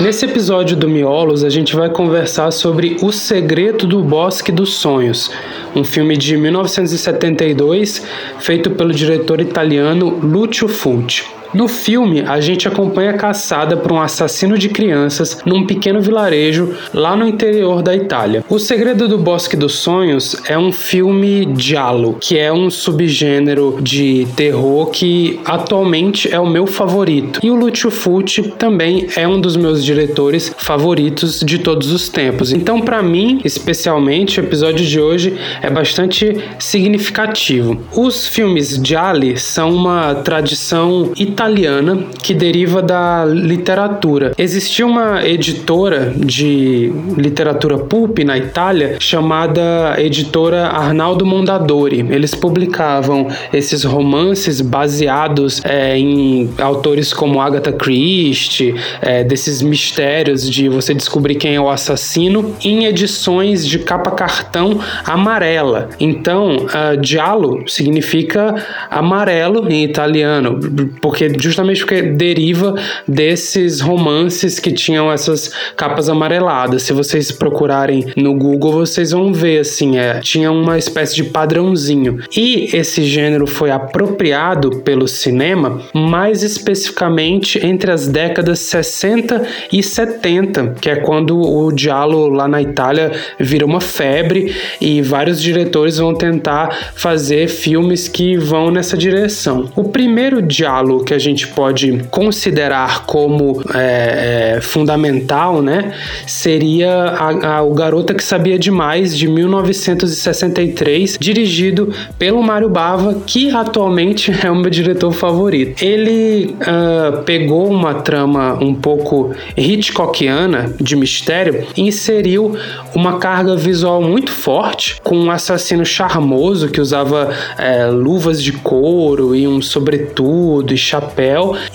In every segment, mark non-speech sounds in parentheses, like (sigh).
Nesse episódio do Miolos, a gente vai conversar sobre O Segredo do Bosque dos Sonhos, um filme de 1972 feito pelo diretor italiano Lucio Fulci. No filme, a gente acompanha a caçada por um assassino de crianças num pequeno vilarejo lá no interior da Itália. O Segredo do Bosque dos Sonhos é um filme giallo, que é um subgênero de terror que atualmente é o meu favorito. E o Lucio Fulci também é um dos meus diretores favoritos de todos os tempos. Então, para mim, especialmente, o episódio de hoje é bastante significativo. Os filmes gialli são uma tradição italiana italiana que deriva da literatura. Existia uma editora de literatura pulp na Itália chamada editora Arnaldo Mondadori. Eles publicavam esses romances baseados é, em autores como Agatha Christie, é, desses mistérios de você descobrir quem é o assassino, em edições de capa cartão amarela. Então, uh, significa amarelo em italiano, porque justamente porque deriva desses romances que tinham essas capas amareladas. Se vocês procurarem no Google, vocês vão ver assim, é, tinha uma espécie de padrãozinho. E esse gênero foi apropriado pelo cinema, mais especificamente entre as décadas 60 e 70, que é quando o diálogo lá na Itália vira uma febre e vários diretores vão tentar fazer filmes que vão nessa direção. O primeiro diálogo que a gente pode considerar como é, é, fundamental, né, seria a, a, o Garota que Sabia Demais, de 1963, dirigido pelo Mário Bava, que atualmente (laughs) é o meu diretor favorito. Ele uh, pegou uma trama um pouco Hitchcockiana de mistério e inseriu uma carga visual muito forte, com um assassino charmoso que usava é, luvas de couro e um sobretudo e chapéu,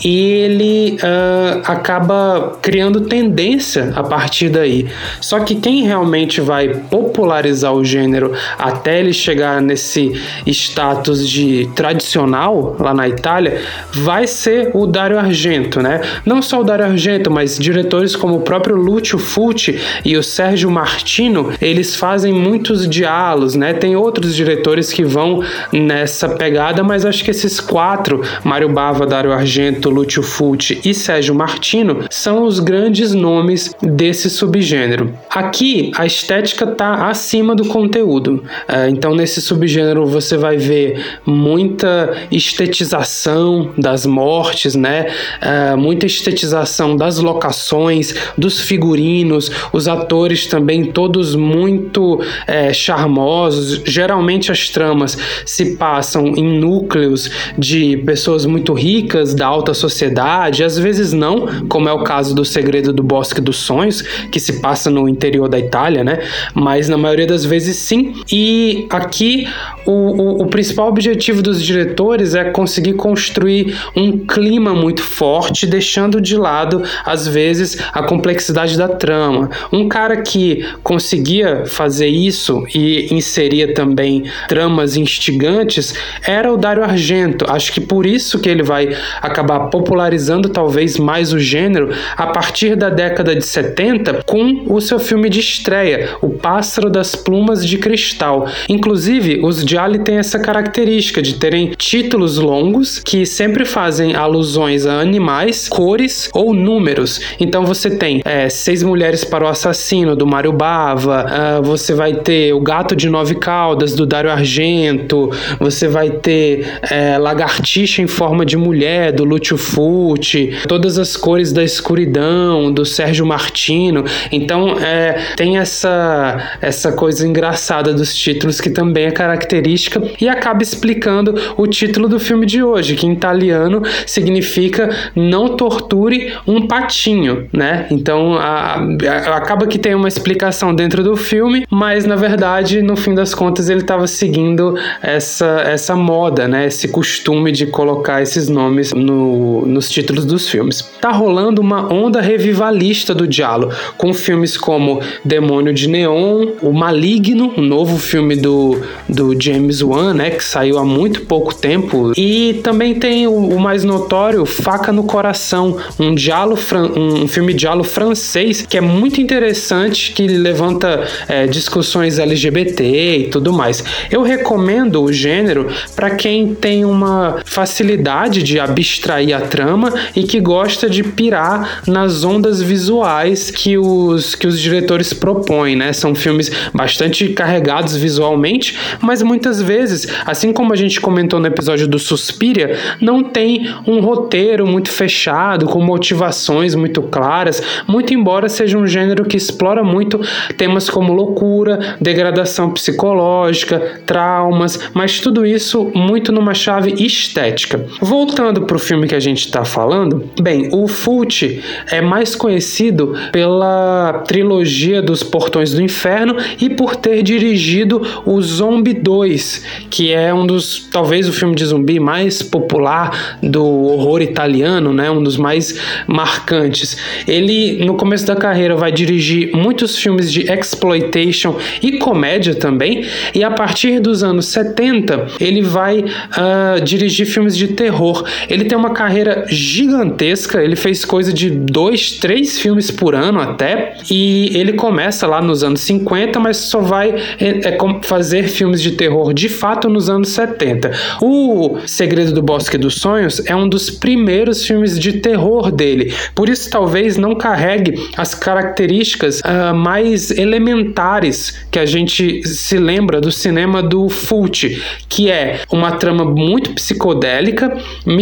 e ele uh, acaba criando tendência a partir daí. Só que quem realmente vai popularizar o gênero até ele chegar nesse status de tradicional lá na Itália vai ser o Dario Argento, né? Não só o Dario Argento, mas diretores como o próprio Lucio Fulci e o Sérgio Tarantino, eles fazem muitos diálogos, né? Tem outros diretores que vão nessa pegada, mas acho que esses quatro, Mário Bava, Argento, Lúcio Fulci e Sérgio Martino, são os grandes nomes desse subgênero. Aqui, a estética está acima do conteúdo. É, então, nesse subgênero, você vai ver muita estetização das mortes, né? É, muita estetização das locações, dos figurinos, os atores também todos muito é, charmosos. Geralmente as tramas se passam em núcleos de pessoas muito ricas da alta sociedade, às vezes não, como é o caso do Segredo do Bosque dos Sonhos, que se passa no interior da Itália, né? Mas na maioria das vezes sim. E aqui o, o, o principal objetivo dos diretores é conseguir construir um clima muito forte, deixando de lado às vezes a complexidade da trama. Um cara que conseguia fazer isso e inseria também tramas instigantes era o Dario Argento. Acho que por isso que ele vai acabar popularizando talvez mais o gênero a partir da década de 70 com o seu filme de estreia, O Pássaro das Plumas de Cristal. Inclusive, os Gialli têm essa característica de terem títulos longos que sempre fazem alusões a animais, cores ou números. Então você tem é, Seis Mulheres para o Assassino, do Mário Bar uh, você vai ter o Gato de Nove Caudas, do Dário Argento, você vai ter é, Lagartixa em Forma de Mulher, do Lúcio Fucci, Todas as Cores da Escuridão, do Sérgio Martino. Então, é, tem essa, essa coisa engraçada dos títulos que também é característica e acaba explicando o título do filme de hoje, que em italiano significa Não Torture um Patinho, né? Então, a, a, acaba que tem uma explicação dentro do filme, mas na verdade, no fim das contas, ele estava seguindo essa, essa moda, né? Esse costume de colocar esses nomes nomes no, nos títulos dos filmes. Tá rolando uma onda revivalista do Diallo, com filmes como Demônio de Neon, O Maligno, um novo filme do, do James Wan, né, que saiu há muito pouco tempo, e também tem o, o mais notório Faca no Coração, um diálogo um filme diálogo francês que é muito interessante, que levanta é, discussões LGBT e tudo mais. Eu recomendo o gênero para quem tem uma facilidade de abstrair a trama e que gosta de pirar nas ondas visuais que os, que os diretores propõem, né? São filmes bastante carregados visualmente, mas muitas vezes, assim como a gente comentou no episódio do Suspiria, não tem um roteiro muito fechado, com motivações muito claras, muito embora seja um gênero que explora muito temas como loucura, degradação psicológica, traumas, mas tudo isso muito numa chave estética. Voltando para o filme que a gente está falando, bem, o Fult é mais conhecido pela trilogia dos Portões do Inferno e por ter dirigido o Zombie 2, que é um dos, talvez o filme de zumbi mais popular do horror italiano, né? Um dos mais marcantes. Ele no começo da carreira vai dirigir muitos filmes de exploitation e comédia também, e a partir dos anos 70 ele vai uh, dirigir filmes de terror. Ele tem uma carreira gigantesca, ele fez coisa de dois, três filmes por ano até, e ele começa lá nos anos 50, mas só vai é, é, fazer filmes de terror de fato nos anos 70. O Segredo do Bosque dos Sonhos é um dos primeiros filmes de terror dele, por isso talvez não carregue as características uh, mais elementares que a gente se lembra do cinema do Fult, que é uma trama muito psicodélica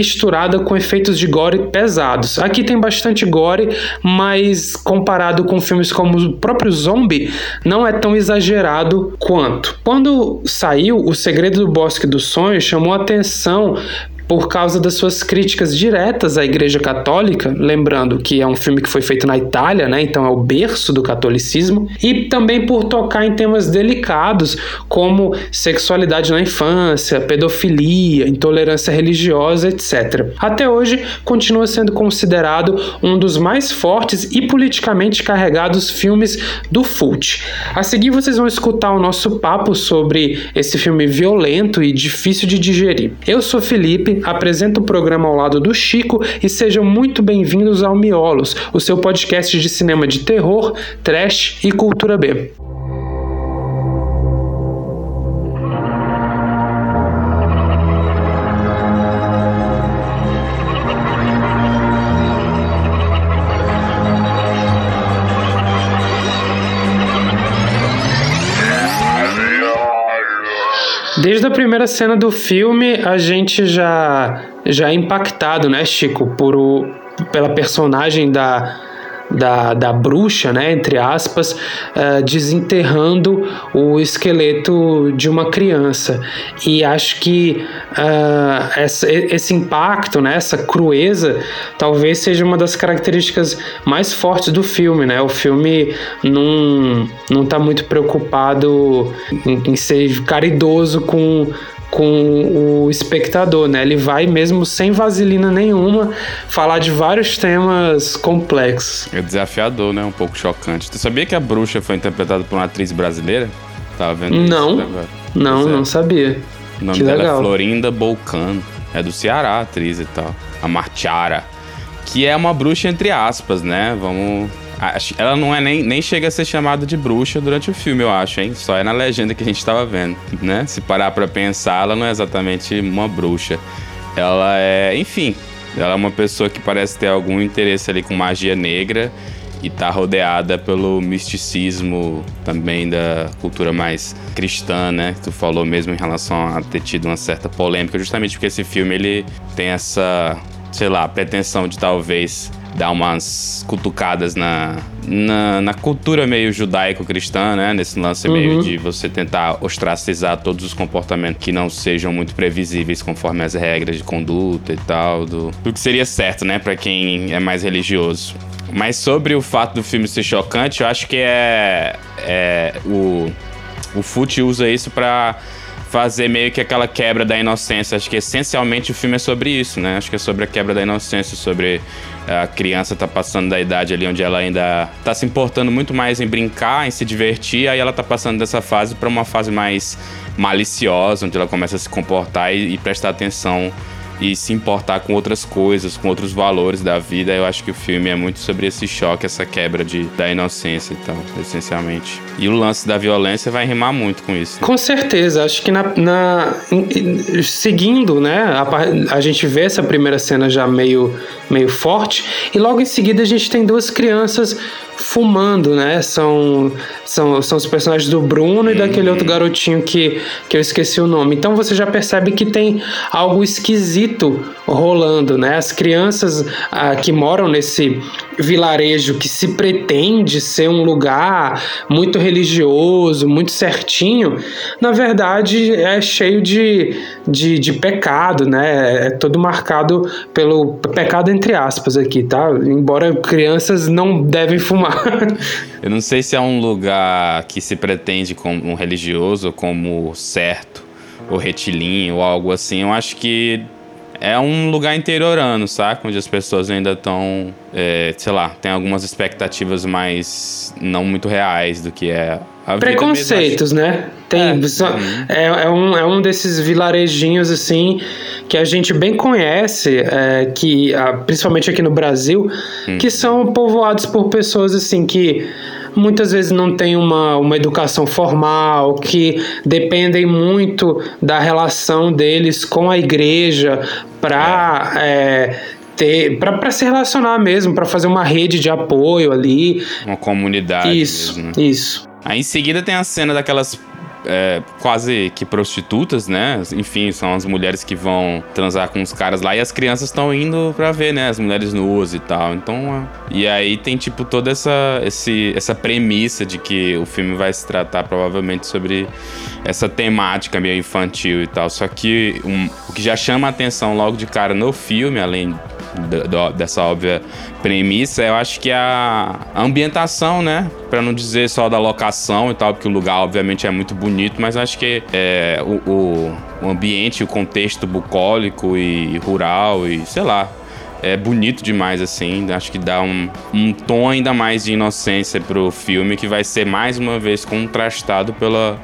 misturada com efeitos de gore pesados. Aqui tem bastante gore, mas comparado com filmes como o próprio Zombie, não é tão exagerado quanto. Quando saiu O Segredo do Bosque dos Sonhos, chamou atenção por causa das suas críticas diretas à Igreja Católica, lembrando que é um filme que foi feito na Itália, né? Então é o berço do catolicismo, e também por tocar em temas delicados como sexualidade na infância, pedofilia, intolerância religiosa, etc. Até hoje continua sendo considerado um dos mais fortes e politicamente carregados filmes do Fult. A seguir vocês vão escutar o nosso papo sobre esse filme violento e difícil de digerir. Eu sou Felipe apresenta o programa ao lado do Chico e sejam muito bem-vindos ao Miolos, o seu podcast de cinema de terror, trash e cultura B. Desde a primeira cena do filme, a gente já, já é impactado, né, Chico, por o, pela personagem da, da, da bruxa, né, entre aspas, uh, desenterrando o esqueleto de uma criança. E acho que uh, essa, esse impacto, né, essa crueza, talvez seja uma das características mais fortes do filme. Né? O filme não, está muito preocupado em, em ser caridoso com com o espectador, né? Ele vai mesmo sem vaselina nenhuma falar de vários temas complexos. É desafiador, né? Um pouco chocante. Tu sabia que a bruxa foi interpretada por uma atriz brasileira? Tava vendo não, isso agora. Não, é. não sabia. O nome que dela é legal. é Florinda Bolcano. É do Ceará, a atriz e tal. A Martiara. Que é uma bruxa entre aspas, né? Vamos ela não é nem, nem chega a ser chamada de bruxa durante o filme, eu acho, hein? Só é na legenda que a gente tava vendo, né? Se parar pra pensar, ela não é exatamente uma bruxa. Ela é, enfim, ela é uma pessoa que parece ter algum interesse ali com magia negra e tá rodeada pelo misticismo também da cultura mais cristã, né? Tu falou mesmo em relação a ter tido uma certa polêmica, justamente porque esse filme ele tem essa, sei lá, pretensão de talvez dar umas cutucadas na, na, na cultura meio judaico-cristã, né? Nesse lance uhum. meio de você tentar ostracizar todos os comportamentos que não sejam muito previsíveis conforme as regras de conduta e tal, do, do que seria certo, né? Para quem é mais religioso. Mas sobre o fato do filme ser chocante, eu acho que é, é o, o Fute usa isso para fazer meio que aquela quebra da inocência. Acho que essencialmente o filme é sobre isso, né? Acho que é sobre a quebra da inocência, sobre a criança tá passando da idade ali onde ela ainda tá se importando muito mais em brincar, em se divertir, aí ela tá passando dessa fase para uma fase mais maliciosa, onde ela começa a se comportar e, e prestar atenção e se importar com outras coisas, com outros valores da vida. Eu acho que o filme é muito sobre esse choque, essa quebra de, da inocência e tal, essencialmente. E o lance da violência vai rimar muito com isso. Né? Com certeza, acho que na, na seguindo, né, a, a, gente vê essa primeira cena já meio, meio forte, e logo em seguida a gente tem duas crianças fumando, né? São, são, são os personagens do Bruno e daquele outro garotinho que, que eu esqueci o nome. Então você já percebe que tem algo esquisito rolando, né? As crianças ah, que moram nesse vilarejo que se pretende ser um lugar muito religioso, muito certinho, na verdade é cheio de, de, de pecado, né? É todo marcado pelo pecado entre aspas aqui, tá? Embora crianças não devem fumar. (laughs) Eu não sei se é um lugar que se pretende como um religioso, como certo, ou retilíneo, ou algo assim. Eu acho que é um lugar interiorano, saca? Onde as pessoas ainda estão, é, sei lá, tem algumas expectativas mais não muito reais do que é a Preconceitos, mesmo, né? Tem, é, é, é, um, é um desses vilarejinhos, assim, que a gente bem conhece, é, que, principalmente aqui no Brasil, hum. que são povoados por pessoas, assim, que muitas vezes não têm uma, uma educação formal, que dependem muito da relação deles com a igreja para é. é para se relacionar mesmo, para fazer uma rede de apoio ali. Uma comunidade. Isso, mesmo. isso. Aí em seguida tem a cena daquelas é, quase que prostitutas, né? Enfim, são as mulheres que vão transar com os caras lá e as crianças estão indo pra ver, né? As mulheres nuas e tal. Então, e aí tem tipo toda essa, esse, essa premissa de que o filme vai se tratar provavelmente sobre essa temática meio infantil e tal. Só que um, o que já chama a atenção logo de cara no filme, além dessa óbvia premissa, eu acho que a ambientação, né? Para não dizer só da locação e tal, porque o lugar obviamente é muito bonito, mas acho que é, o, o, ambiente, o contexto bucólico e rural e sei lá, é bonito demais, assim. Acho que dá um, um tom ainda mais de inocência pro filme, que vai ser mais uma vez contrastado pela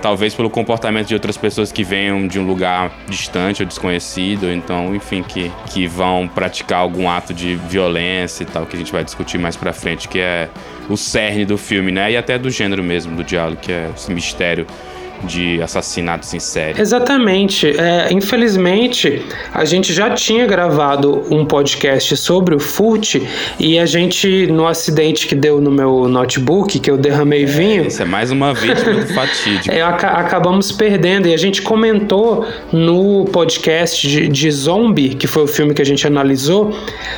talvez pelo comportamento de outras pessoas que venham de um lugar distante ou desconhecido, então, enfim, que, que vão praticar algum ato de violência e tal, que a gente vai discutir mais pra frente, que é o cerne do filme, né? E até do gênero mesmo do diálogo, que é esse mistério de assassinatos em série. Exatamente. É, infelizmente, a gente já tinha gravado um podcast sobre o furt e a gente, no acidente que deu no meu notebook, que eu derramei é, vinho. Isso é mais uma vítima do fatídico. (laughs) É, ac acabamos perdendo e a gente comentou no podcast de, de Zombie, que foi o filme que a gente analisou,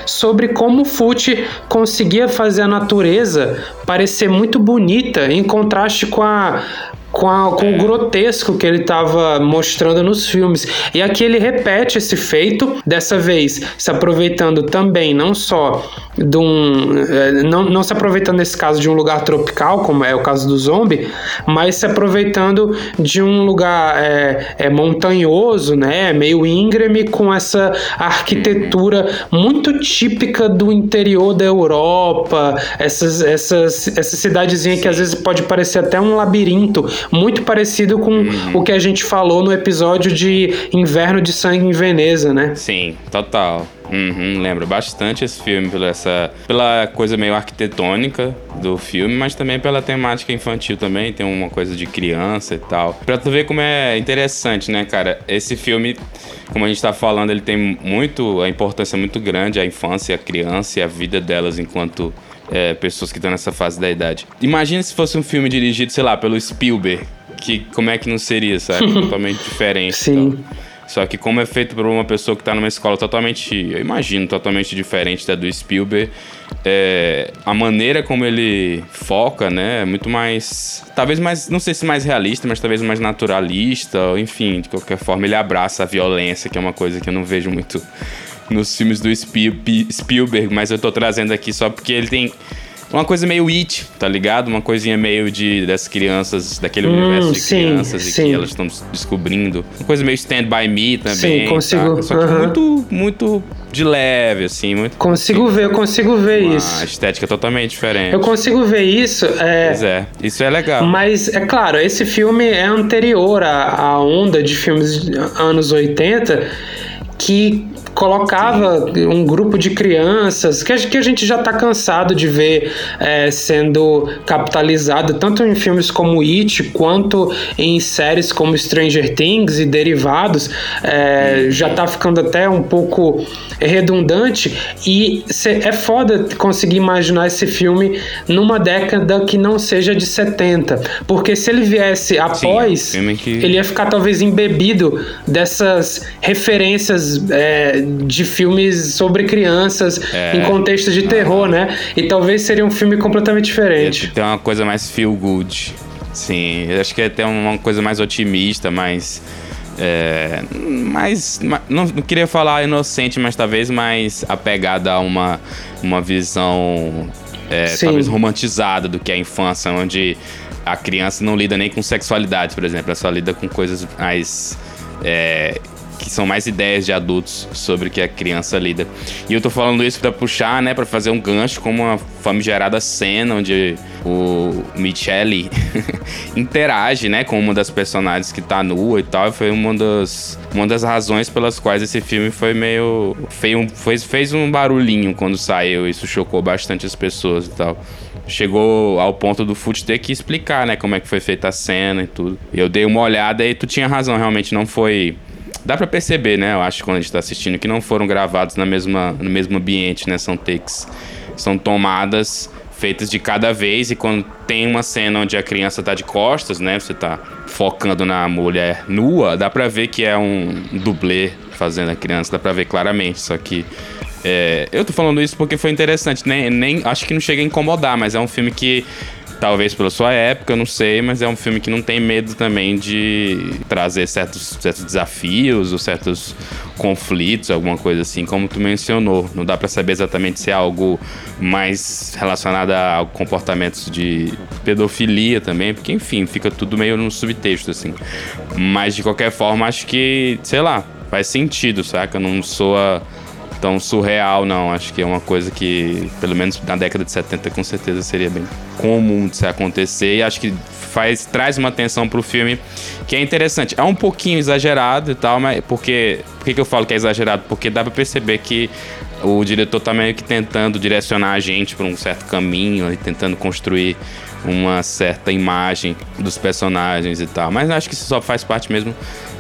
sobre como o furt conseguia fazer a natureza parecer muito bonita em contraste com a com, a, com é. o grotesco que ele estava mostrando nos filmes. E aqui ele repete esse feito, dessa vez se aproveitando também não só de um. É, não, não se aproveitando nesse caso de um lugar tropical, como é o caso do zombie, mas se aproveitando de um lugar é, é montanhoso, né? Meio íngreme, com essa arquitetura muito típica do interior da Europa, essas, essas, essa cidadezinha que às vezes pode parecer até um labirinto muito parecido com uhum. o que a gente falou no episódio de Inverno de Sangue em Veneza, né? Sim, total. Uhum, lembro bastante esse filme pela, essa, pela coisa meio arquitetônica do filme, mas também pela temática infantil também, tem uma coisa de criança e tal. Pra tu ver como é interessante, né, cara? Esse filme, como a gente tá falando, ele tem muito, a importância muito grande, a infância, a criança e a vida delas enquanto é, pessoas que estão nessa fase da idade. Imagina se fosse um filme dirigido, sei lá, pelo Spielberg. Que, como é que não seria, sabe? (laughs) Totalmente diferente. Sim. Então. Só que como é feito por uma pessoa que está numa escola totalmente, eu imagino, totalmente diferente da do Spielberg, é, a maneira como ele foca, né, é muito mais, talvez mais, não sei se mais realista, mas talvez mais naturalista, enfim, de qualquer forma ele abraça a violência, que é uma coisa que eu não vejo muito nos filmes do Spielberg, mas eu tô trazendo aqui só porque ele tem uma coisa meio it, tá ligado? Uma coisinha meio de das crianças, daquele Hum, universo de sim, crianças e sim. que elas estão descobrindo. Uma coisa meio Stand By Me também. Sim, consigo, tá? Só que aham. muito, muito de leve, assim, muito. Consigo ver, eu consigo ver uma isso. estética totalmente diferente. Eu consigo ver isso. É, Pois é, isso é legal. Mas, é claro, esse filme é anterior à, à onda de filmes de anos 80 que colocava um grupo de crianças que a, que a gente já está cansado de ver é, sendo capitalizado tanto em filmes como It quanto em séries como Stranger Things e derivados é, já tá ficando até um pouco redundante. E é foda conseguir imaginar esse filme numa década que não seja de 70 porque se ele viesse após filme que- ele ia ficar talvez embebido dessas referências é, de filmes sobre crianças É. em contexto de terror, né? E talvez seria um filme completamente diferente. Tem uma coisa mais feel good. Sim, eu acho que é até uma coisa mais otimista, mais. É, mais. ma- Não, não queria falar inocente, mas talvez mais apegada a uma, uma visão. é, talvez romantizada do que a infância, onde a criança não lida nem com sexualidade, por exemplo, ela só lida com coisas mais. é, que são mais ideias de adultos sobre o que a criança lida. E eu tô falando isso pra puxar, né, Pra fazer um gancho com uma famigerada cena onde o Michele (laughs) interage, né, com uma das personagens que tá nua e tal. E foi uma das, uma das razões pelas quais esse filme foi meio. Feio, fez, fez um barulhinho quando saiu. Isso chocou bastante as pessoas e tal. Chegou ao ponto do Fute ter que explicar, né, como é que foi feita a cena e tudo. Eu dei uma olhada e tu tinha razão, realmente não foi. Dá pra perceber, né? Eu acho, quando a gente tá assistindo, que não foram gravados na mesma, no mesmo ambiente, né? São takes. São tomadas feitas de cada vez e quando tem uma cena onde a criança tá de costas, né? Você tá focando na mulher nua, dá pra ver que é um dublê fazendo a criança, dá pra ver claramente. Só que é, eu tô falando isso porque foi interessante, nem, nem acho que não chega a incomodar, mas é um filme que Talvez pela sua época, não sei, mas é um filme que não tem medo também de trazer certos, certos desafios ou certos conflitos, alguma coisa assim, como tu mencionou. Não dá pra saber exatamente se é algo mais relacionado a comportamentos de pedofilia também, porque enfim, fica tudo meio no subtexto assim. Mas de qualquer forma, acho que, sei lá, faz sentido, saca? Não soa tão surreal, não. Acho que é uma coisa que, pelo menos na década de 70, com certeza seria bem comum de se acontecer. E acho que faz, traz uma atenção pro filme que é interessante. É um pouquinho exagerado e tal, mas porque. Por que, eu falo que é exagerado? Porque dá pra perceber que o diretor tá meio que tentando direcionar a gente pra um certo caminho e tentando construir uma certa imagem dos personagens e tal. Mas acho que isso só faz parte mesmo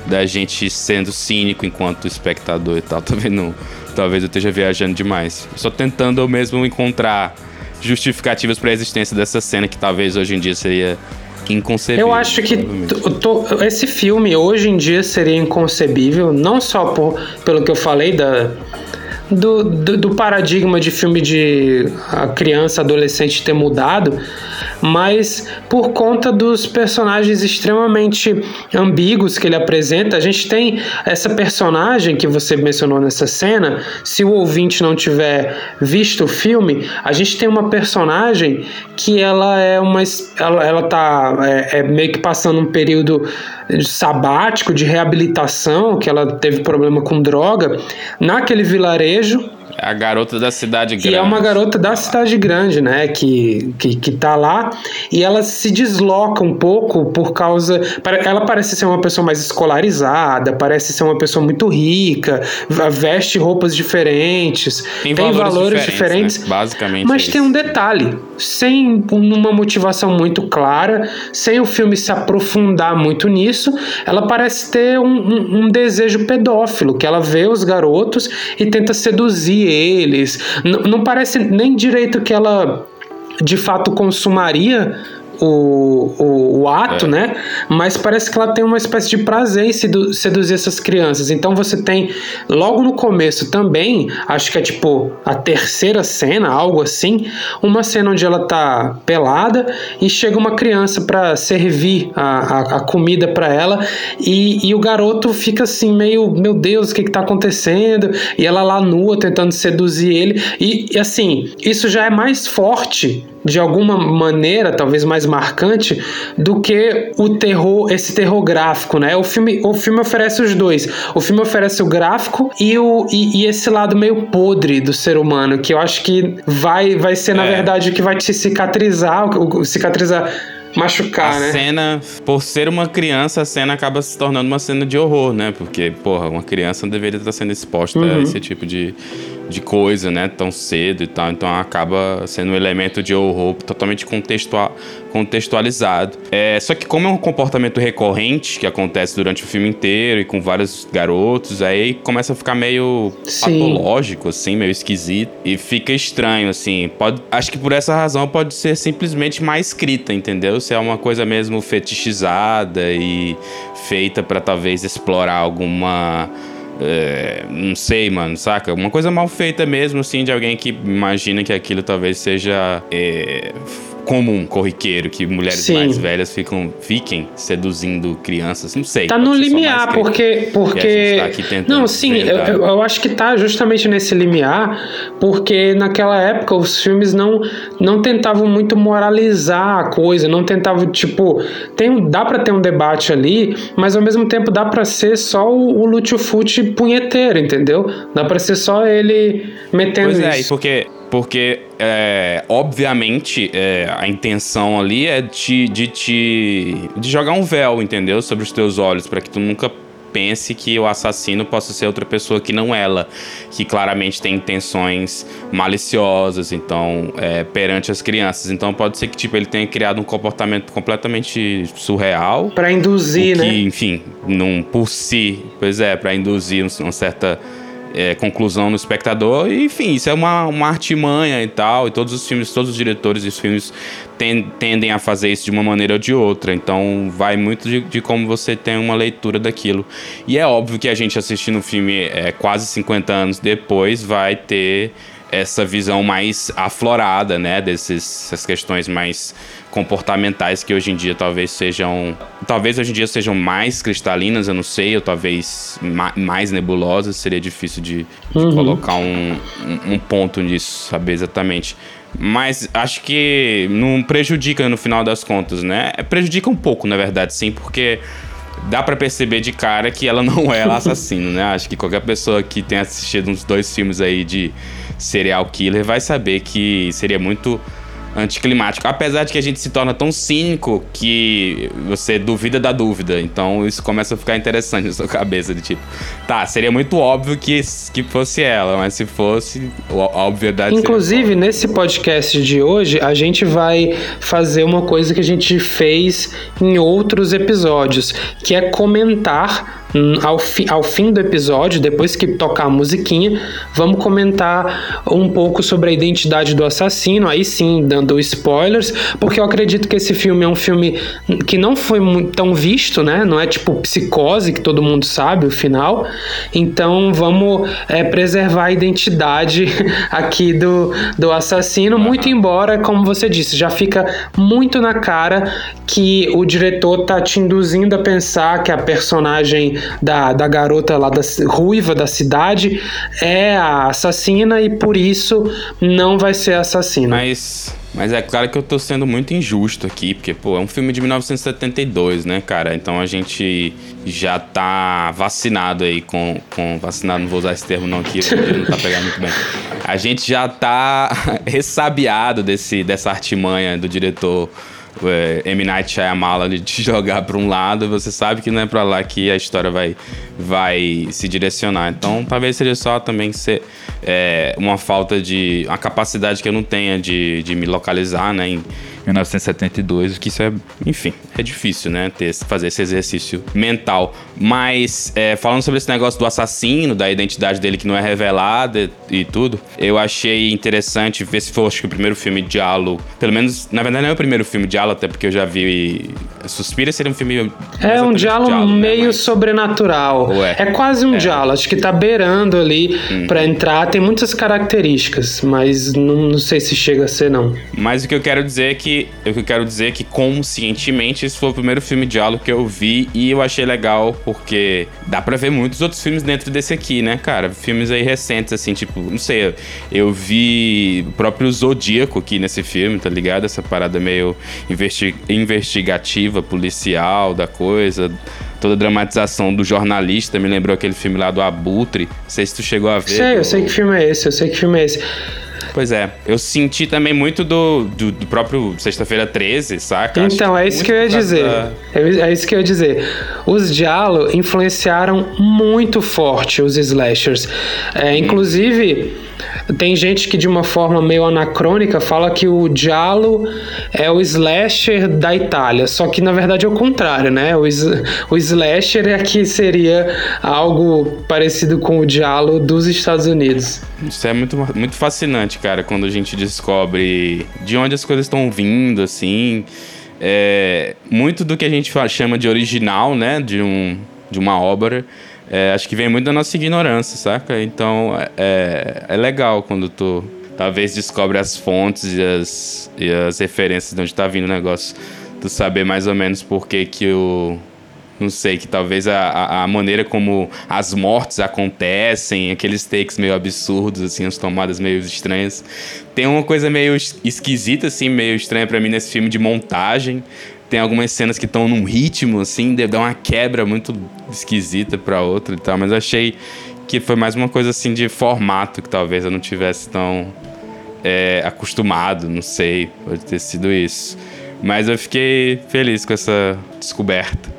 da gente sendo cínico enquanto espectador e tal. (laughs) Talvez não, talvez eu esteja viajando demais. Só tentando eu mesmo encontrar justificativas para a existência dessa cena que talvez hoje em dia seria inconcebível. Eu acho que esse filme hoje em dia seria inconcebível, não só por, pelo que eu falei da, do, do, do paradigma de filme de criança, adolescente ter mudado, mas por conta dos personagens extremamente ambíguos que ele apresenta. A gente tem essa personagem que você mencionou nessa cena. Se o ouvinte não tiver visto o filme, a gente tem uma personagem que ela é uma. Ela, ela tá é, é meio que passando um período sabático de reabilitação, que ela teve problema com droga, naquele vilarejo. É a garota da cidade grande. E é uma garota da cidade grande, né? Que, que, que tá lá. E ela se desloca um pouco por causa. Ela parece ser uma pessoa mais escolarizada, parece ser uma pessoa muito rica, veste roupas diferentes, Tem tem, valores valores, diferentes, diferentes. né? Basicamente Mas é tem um detalhe: sem uma motivação muito clara, sem o filme se aprofundar muito nisso, ela parece ter um, um- um desejo pedófilo, que ela vê os garotos e tenta seduzir eles. N- não parece nem direito que ela de fato consumaria. O, o, o ato, É. né? Mas parece que ela tem uma espécie de prazer em sedu- seduzir essas crianças. Então você tem, logo no começo também, acho que é tipo a terceira cena, algo assim, uma cena onde ela tá pelada e chega uma criança para servir a, a, a comida para ela e, e o garoto fica assim, meio, meu Deus, o que que tá acontecendo? E ela lá nua tentando seduzir ele. E, e assim, isso já é mais forte de alguma maneira, talvez mais marcante, do que o terror, esse terror gráfico, né? O filme, o filme oferece os dois. O filme oferece o gráfico e, o, e, e esse lado meio podre do ser humano, que eu acho que vai, vai ser, na é. verdade, o que vai te cicatrizar, o, o, cicatrizar machucar, a né? A cena, por ser uma criança, a cena acaba se tornando uma cena de horror, né? Porque, porra, uma criança não deveria estar sendo exposta uhum. a esse tipo de, de coisa, né? Tão cedo e tal. Então acaba sendo um elemento de horror totalmente contextual, contextualizado. É, só que como é um comportamento recorrente que acontece durante o filme inteiro e com vários garotos, aí começa a ficar meio Sim. patológico, assim, meio esquisito. E fica estranho, assim. Pode, acho que por essa razão pode ser simplesmente mais escrita, entendeu? Se é uma coisa mesmo fetichizada e feita para talvez explorar alguma é, não sei, mano, saca? Uma coisa mal feita mesmo, assim, de alguém que imagina que aquilo talvez seja é, comum, corriqueiro, que mulheres Sim. mais velhas ficam, fiquem seduzindo crianças, não sei. Tá no limiar, porque. porque... Tá não, sim, eu, eu, acho que tá justamente nesse limiar, porque naquela época os filmes não, não tentavam muito moralizar a coisa, não tentavam, tipo, tem, dá para ter um debate ali, mas ao mesmo tempo dá para ser só o, o Lúcio-Fute punheteiro, entendeu? Dá para ser só ele metendo pois é, isso. porque porque, é, obviamente, é, a intenção ali é de, de te. de jogar um véu, entendeu? Sobre os teus olhos, para que tu nunca pense que o assassino possa ser outra pessoa que não ela, que claramente tem intenções maliciosas, então, é, perante as crianças. Então, pode ser que tipo ele tenha criado um comportamento completamente surreal para induzir, que, né? Enfim, não por si, pois é, para induzir uma certa é, conclusão no espectador. E, enfim, isso é uma, uma artimanha e tal. E todos os filmes, todos os diretores dos filmes tendem a fazer isso de uma maneira ou de outra. Então vai muito de, de, como você tem uma leitura daquilo. E é óbvio que a gente assistindo o filme é, quase 50 anos depois vai ter essa visão mais aflorada, né, dessas questões mais comportamentais que hoje em dia talvez sejam, talvez hoje em dia sejam mais cristalinas, eu não sei, ou talvez ma mais nebulosas, seria difícil de, de uhum. colocar um, um, um ponto nisso, saber exatamente. Mas acho que não prejudica no final das contas, né? Prejudica um pouco, na verdade, sim, porque dá para perceber de cara que ela não é assassino, né? Acho que qualquer pessoa que tenha assistido uns dois filmes aí de serial killer vai saber que seria muito anticlimático. Apesar de que a gente se torna tão cínico que você duvida da dúvida. Então isso começa a ficar interessante na sua cabeça. De tipo, tá, seria muito óbvio que, que fosse ela, mas se fosse, a obviedade Inclusive, nesse podcast de hoje, a gente vai fazer uma coisa que a gente fez em outros episódios, que é comentar ao, fi, ao fim do episódio, depois que tocar a musiquinha, vamos comentar um pouco sobre a identidade do assassino, aí sim, dando spoilers, porque eu acredito que esse filme é um filme que não foi tão visto, né? Não é tipo psicose, que todo mundo sabe o final. Então vamos é, preservar a identidade (laughs) aqui do, do assassino, muito embora, como você disse, já fica muito na cara que o diretor tá te induzindo a pensar que a personagem da, da garota lá da ruiva da cidade é a assassina e por isso não vai ser assassina. Mas mas é claro que eu tô sendo muito injusto aqui, porque, pô, é um filme de 1972, né, cara? Então a gente já tá vacinado aí com. com vacinado, não vou usar esse termo não aqui, não tá pegando muito bem. A gente já tá (laughs) ressabiado desse, dessa artimanha do diretor é, M. Night Shyamalan de te (laughs) jogar para um lado, você sabe que não é para lá que a história vai, vai se direcionar. Então, talvez seja só também ser é, uma falta de... uma capacidade que eu não tenha de, de me localizar, né, em, 1972, que isso é, enfim, é difícil, né? Ter, fazer esse exercício mental. Mas, é, falando sobre esse negócio do assassino, da identidade dele que não é revelada e, e tudo, eu achei interessante ver se foi, acho que o primeiro filme de diálogo, pelo menos, na verdade, não é o primeiro filme de diálogo, até porque eu já vi Suspira seria um filme. É um diálogo, diálogo né, meio né? sobrenatural. É. é. quase um é. diálogo, acho que tá beirando ali hum. para entrar. Tem muitas características, mas não, não, sei se chega a ser, não. Mas o que eu quero dizer é que. O que eu quero dizer é que, conscientemente, esse foi o primeiro filme diálogo que eu vi e eu achei legal, porque dá pra ver muitos outros filmes dentro desse aqui, né, cara? Filmes aí recentes, assim, tipo, não sei, eu vi o próprio Zodíaco aqui nesse filme, tá ligado? Essa parada meio investi investigativa, policial da coisa. Toda a dramatização do jornalista me lembrou aquele filme lá do Abutre. Não sei se tu chegou a ver. Sei, eu sei que filme é esse, eu sei que filme é esse. Pois é. Eu senti também muito do, do, do próprio Sexta-feira 13, saca? Então, é isso que eu ia dizer. Da... É, é isso que eu ia dizer. Os Diallo influenciaram muito forte os slashers. É, inclusive tem gente que de uma forma meio anacrônica fala que o Giallo é o slasher da Itália, só que na verdade é o contrário, né? O, o slasher é que seria algo parecido com o Giallo dos Estados Unidos. Isso é muito, muito fascinante, cara, quando a gente descobre de onde as coisas estão vindo, assim. É, muito do que a gente chama de original, né? De, um, de uma obra é, acho que vem muito da nossa ignorância, saca? Então é, é legal quando tu talvez descobre as fontes e as, e as referências de onde tá vindo o negócio. Tu saber mais ou menos por que que o. Não sei, que talvez a, a maneira como as mortes acontecem, aqueles takes meio absurdos, assim, as tomadas meio estranhas. Tem uma coisa meio esquisita, assim, meio estranha para mim nesse filme de montagem tem algumas cenas que estão num ritmo, assim, dá uma quebra muito esquisita pra outra e tal, mas achei que foi mais uma coisa assim de formato que talvez eu não tivesse tão é, acostumado, não sei, pode ter sido isso. Mas eu fiquei feliz com essa descoberta.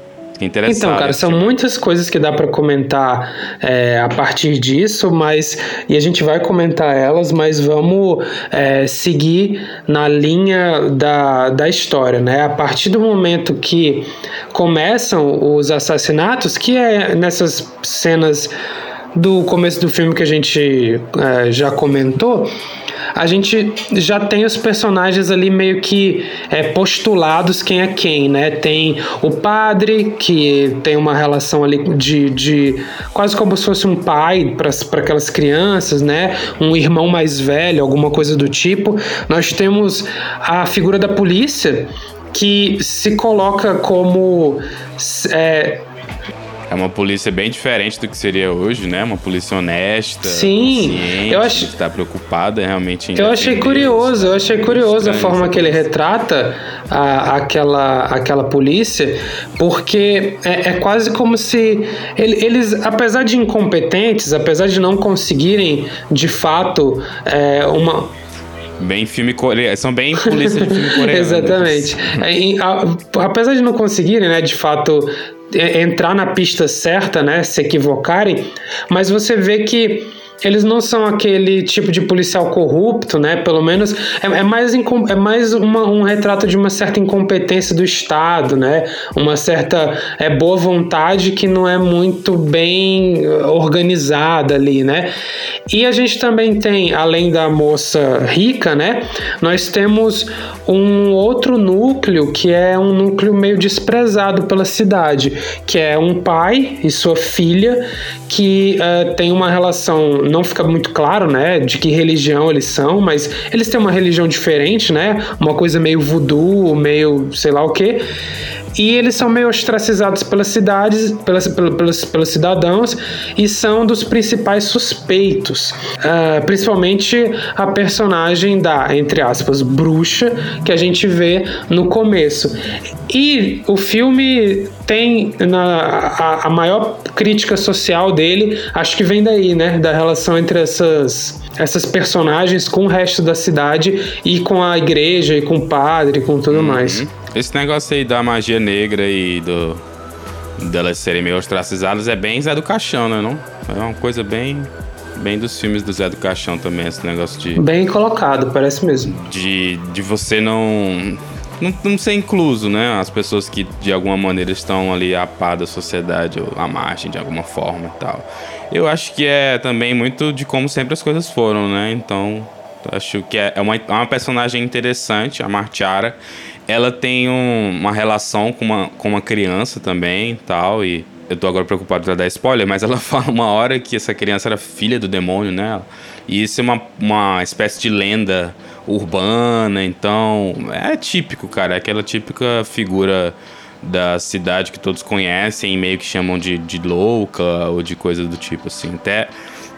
Então, cara, são tipo... muitas coisas que dá para comentar é, a partir disso, mas e a gente vai comentar elas, mas vamos é, seguir na linha da, da história, né? A partir do momento que começam os assassinatos, que é nessas cenas do começo do filme que a gente é, já comentou, a gente já tem os personagens ali meio que é, postulados quem é quem, né? Tem o padre, que tem uma relação ali de, de quase como se fosse um pai para aquelas crianças, né? Um irmão mais velho, alguma coisa do tipo. Nós temos a figura da polícia, que se coloca como é, é uma polícia bem diferente do que seria hoje, né? Uma polícia honesta, Sim, eu acho que está preocupada realmente em Eu achei curioso, eu achei curioso a forma que ele retrata a, aquela aquela polícia, porque é, é quase como se ele, eles, apesar de incompetentes, apesar de não conseguirem de fato é, uma Bem filme coreano. São bem polícia de filme (laughs) coreano. Exatamente. É, a, apesar de não conseguirem, né, de fato, entrar na pista certa, né, se equivocarem, mas você vê que eles não são aquele tipo de policial corrupto, né? Pelo menos é, é mais, é mais uma, um retrato de uma certa incompetência do Estado, né? Uma certa é, boa vontade que não é muito bem organizada ali, né? E a gente também tem, além da moça rica, né? Nós temos um outro núcleo que é um núcleo meio desprezado pela cidade, que é um pai e sua filha que uh, tem uma relação não fica muito claro, né, de que religião eles são, mas eles têm uma religião diferente, né, uma coisa meio voodoo, meio sei lá o que. E eles são meio ostracizados pelas cidades, pelas, pelos, pelos cidadãos, e são dos principais suspeitos. Uh, principalmente a personagem da, entre aspas, bruxa, que a gente vê no começo. E o filme tem na, a, a, maior crítica social dele, acho que vem daí, né? Da relação entre essas, essas personagens com o resto da cidade e com a igreja e com o padre, com tudo uhum. mais. Esse negócio aí da magia negra e do delas serem meio ostracizadas é bem Zé do Caixão, né? Não? É uma coisa bem bem dos filmes do Zé do Caixão também, esse negócio de. Bem colocado, parece mesmo. De, de você não não, não ser incluso, né? As pessoas que de alguma maneira estão ali a par da sociedade ou à margem de alguma forma e tal. Eu acho que é também muito de como sempre as coisas foram, né? Então Acho que é, é uma, é uma personagem interessante, a Martiara. Ela tem um, uma relação com uma, com uma criança também tal, e eu tô agora preocupado pra dar spoiler, mas ela (laughs) fala uma hora que essa criança era filha do demônio, né? E isso é uma, uma espécie de lenda urbana, então é típico, cara, é aquela típica figura da cidade que todos conhecem e meio que chamam de, de louca ou de coisa do tipo, assim. Até,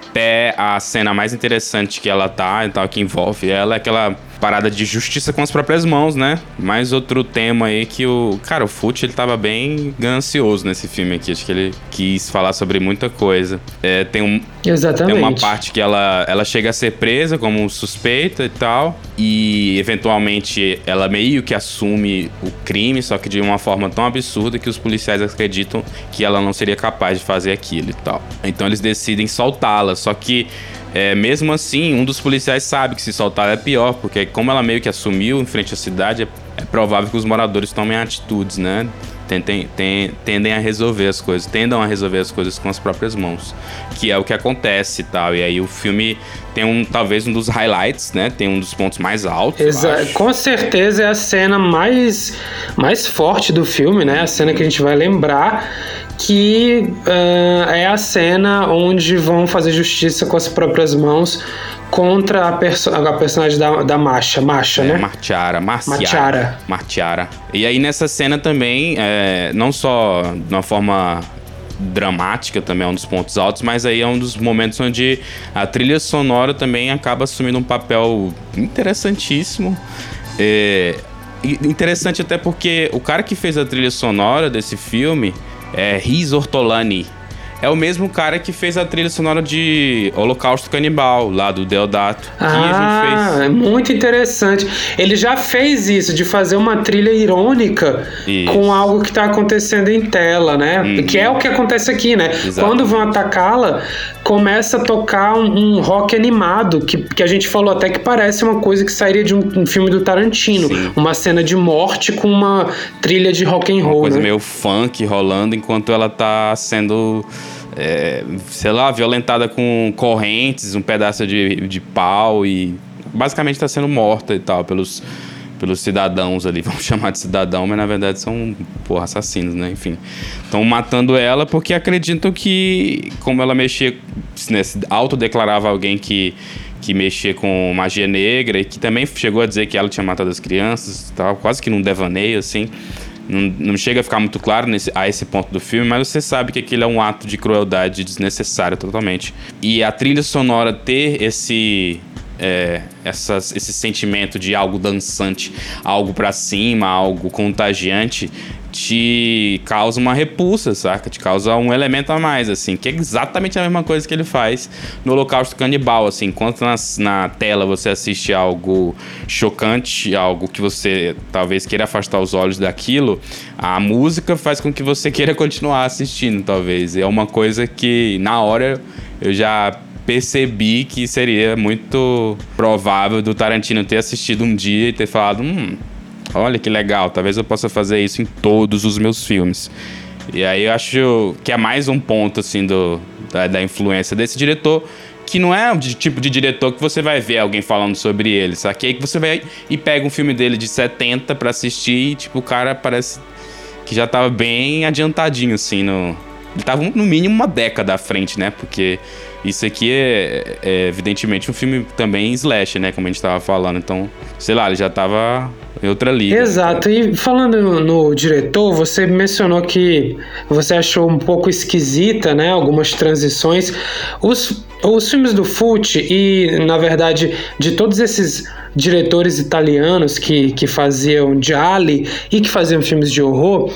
até a cena mais interessante que ela tá e tal, que envolve ela, é aquela parada de justiça com as próprias mãos, né? Mais outro tema aí que o. Cara, o Fute ele tava bem ganancioso nesse filme aqui. Acho que ele quis falar sobre muita coisa. É, tem um. Exatamente. Tem uma parte que ela, ela chega a ser presa como suspeita e tal. E eventualmente ela meio que assume o crime, só que de uma forma tão absurda que os policiais acreditam que ela não seria capaz de fazer aquilo e tal. Então eles decidem soltá-la. Só que é, mesmo assim, um dos policiais sabe que se soltar é pior, porque como ela meio que assumiu em frente à cidade, é, é provável que os moradores tomem atitudes, né? Tentem, tem, tendem a resolver as coisas, tendam a resolver as coisas com as próprias mãos, que é o que acontece e tal. E aí o filme tem um, talvez um dos highlights, né? Tem um dos pontos mais altos. Exato. Com certeza é a cena mais, mais forte do filme, né? A cena que a gente vai lembrar que uh, é a cena onde vão fazer justiça com as próprias mãos contra a, perso a personagem da, da Masha, Masha, é, né? Martiara, Marciara. Martiara. E aí nessa cena também, é, não só de uma forma dramática também é um dos pontos altos, mas aí é um dos momentos onde a trilha sonora também acaba assumindo um papel interessantíssimo. É, interessante até porque o cara que fez a trilha sonora desse filme é Riz Ortolani. É o mesmo cara que fez a trilha sonora de Holocausto Canibal, lá do Deodato. Ah, é muito interessante. Ele já fez isso, de fazer uma trilha irônica isso. com algo que está acontecendo em tela, né? Uhum. Que é o que acontece aqui, né? Exatamente. Quando vão atacá-la, começa a tocar um, um, rock animado, que, que a gente falou até que parece uma coisa que sairia de um, um filme do Tarantino. Sim. Uma cena de morte com uma trilha de rock and roll. Uma coisa né? meio funk rolando enquanto ela tá sendo. É, sei lá, violentada com correntes, um pedaço de, de pau e basicamente está sendo morta e tal pelos pelos cidadãos ali, (laughs) vamos chamar de cidadão, mas na verdade são, porra, assassinos, né? Enfim. Estão matando ela porque acreditam que, como ela mexia, né, autodeclarava alguém que, que mexia com magia negra e que também chegou a dizer que ela tinha matado as crianças tal, quase que num devaneio, assim. Não, não, chega a ficar muito claro nesse, a esse ponto do filme, mas você sabe que aquilo é um ato de crueldade desnecessário totalmente. E a trilha sonora ter esse é, essas, esse sentimento de algo dançante, algo para cima, algo contagiante, te causa uma repulsa, saca? Te causa um elemento a mais, assim, que é exatamente a mesma coisa que ele faz no Holocausto Canibal, assim, enquanto na, na tela você assiste algo chocante, algo que você talvez queira afastar os olhos daquilo, a música faz com que você queira continuar assistindo, talvez. É uma coisa que na hora eu já percebi que seria muito provável do Tarantino ter assistido um dia e ter falado: hum, olha que legal, talvez eu possa fazer isso em todos os meus filmes. E aí eu acho que é mais um ponto, assim, do, da, da influência desse diretor que não é o tipo de diretor que você vai ver alguém falando sobre ele, sabe? aí que você vai e pega um filme dele de 70 para assistir e, tipo, o cara parece que já tava bem adiantadinho, assim, no... Ele tava no mínimo uma década à frente, né? Porque isso aqui é, é, evidentemente um filme também slash, né? Como a gente tava falando. Então, sei lá, ele já tava em outra liga. Exato. E falando no, diretor, você mencionou que você achou um pouco esquisita, né? Algumas transições. Os, os filmes do Fute e, na verdade, de todos esses diretores italianos que, que faziam Gialli e que faziam filmes de horror,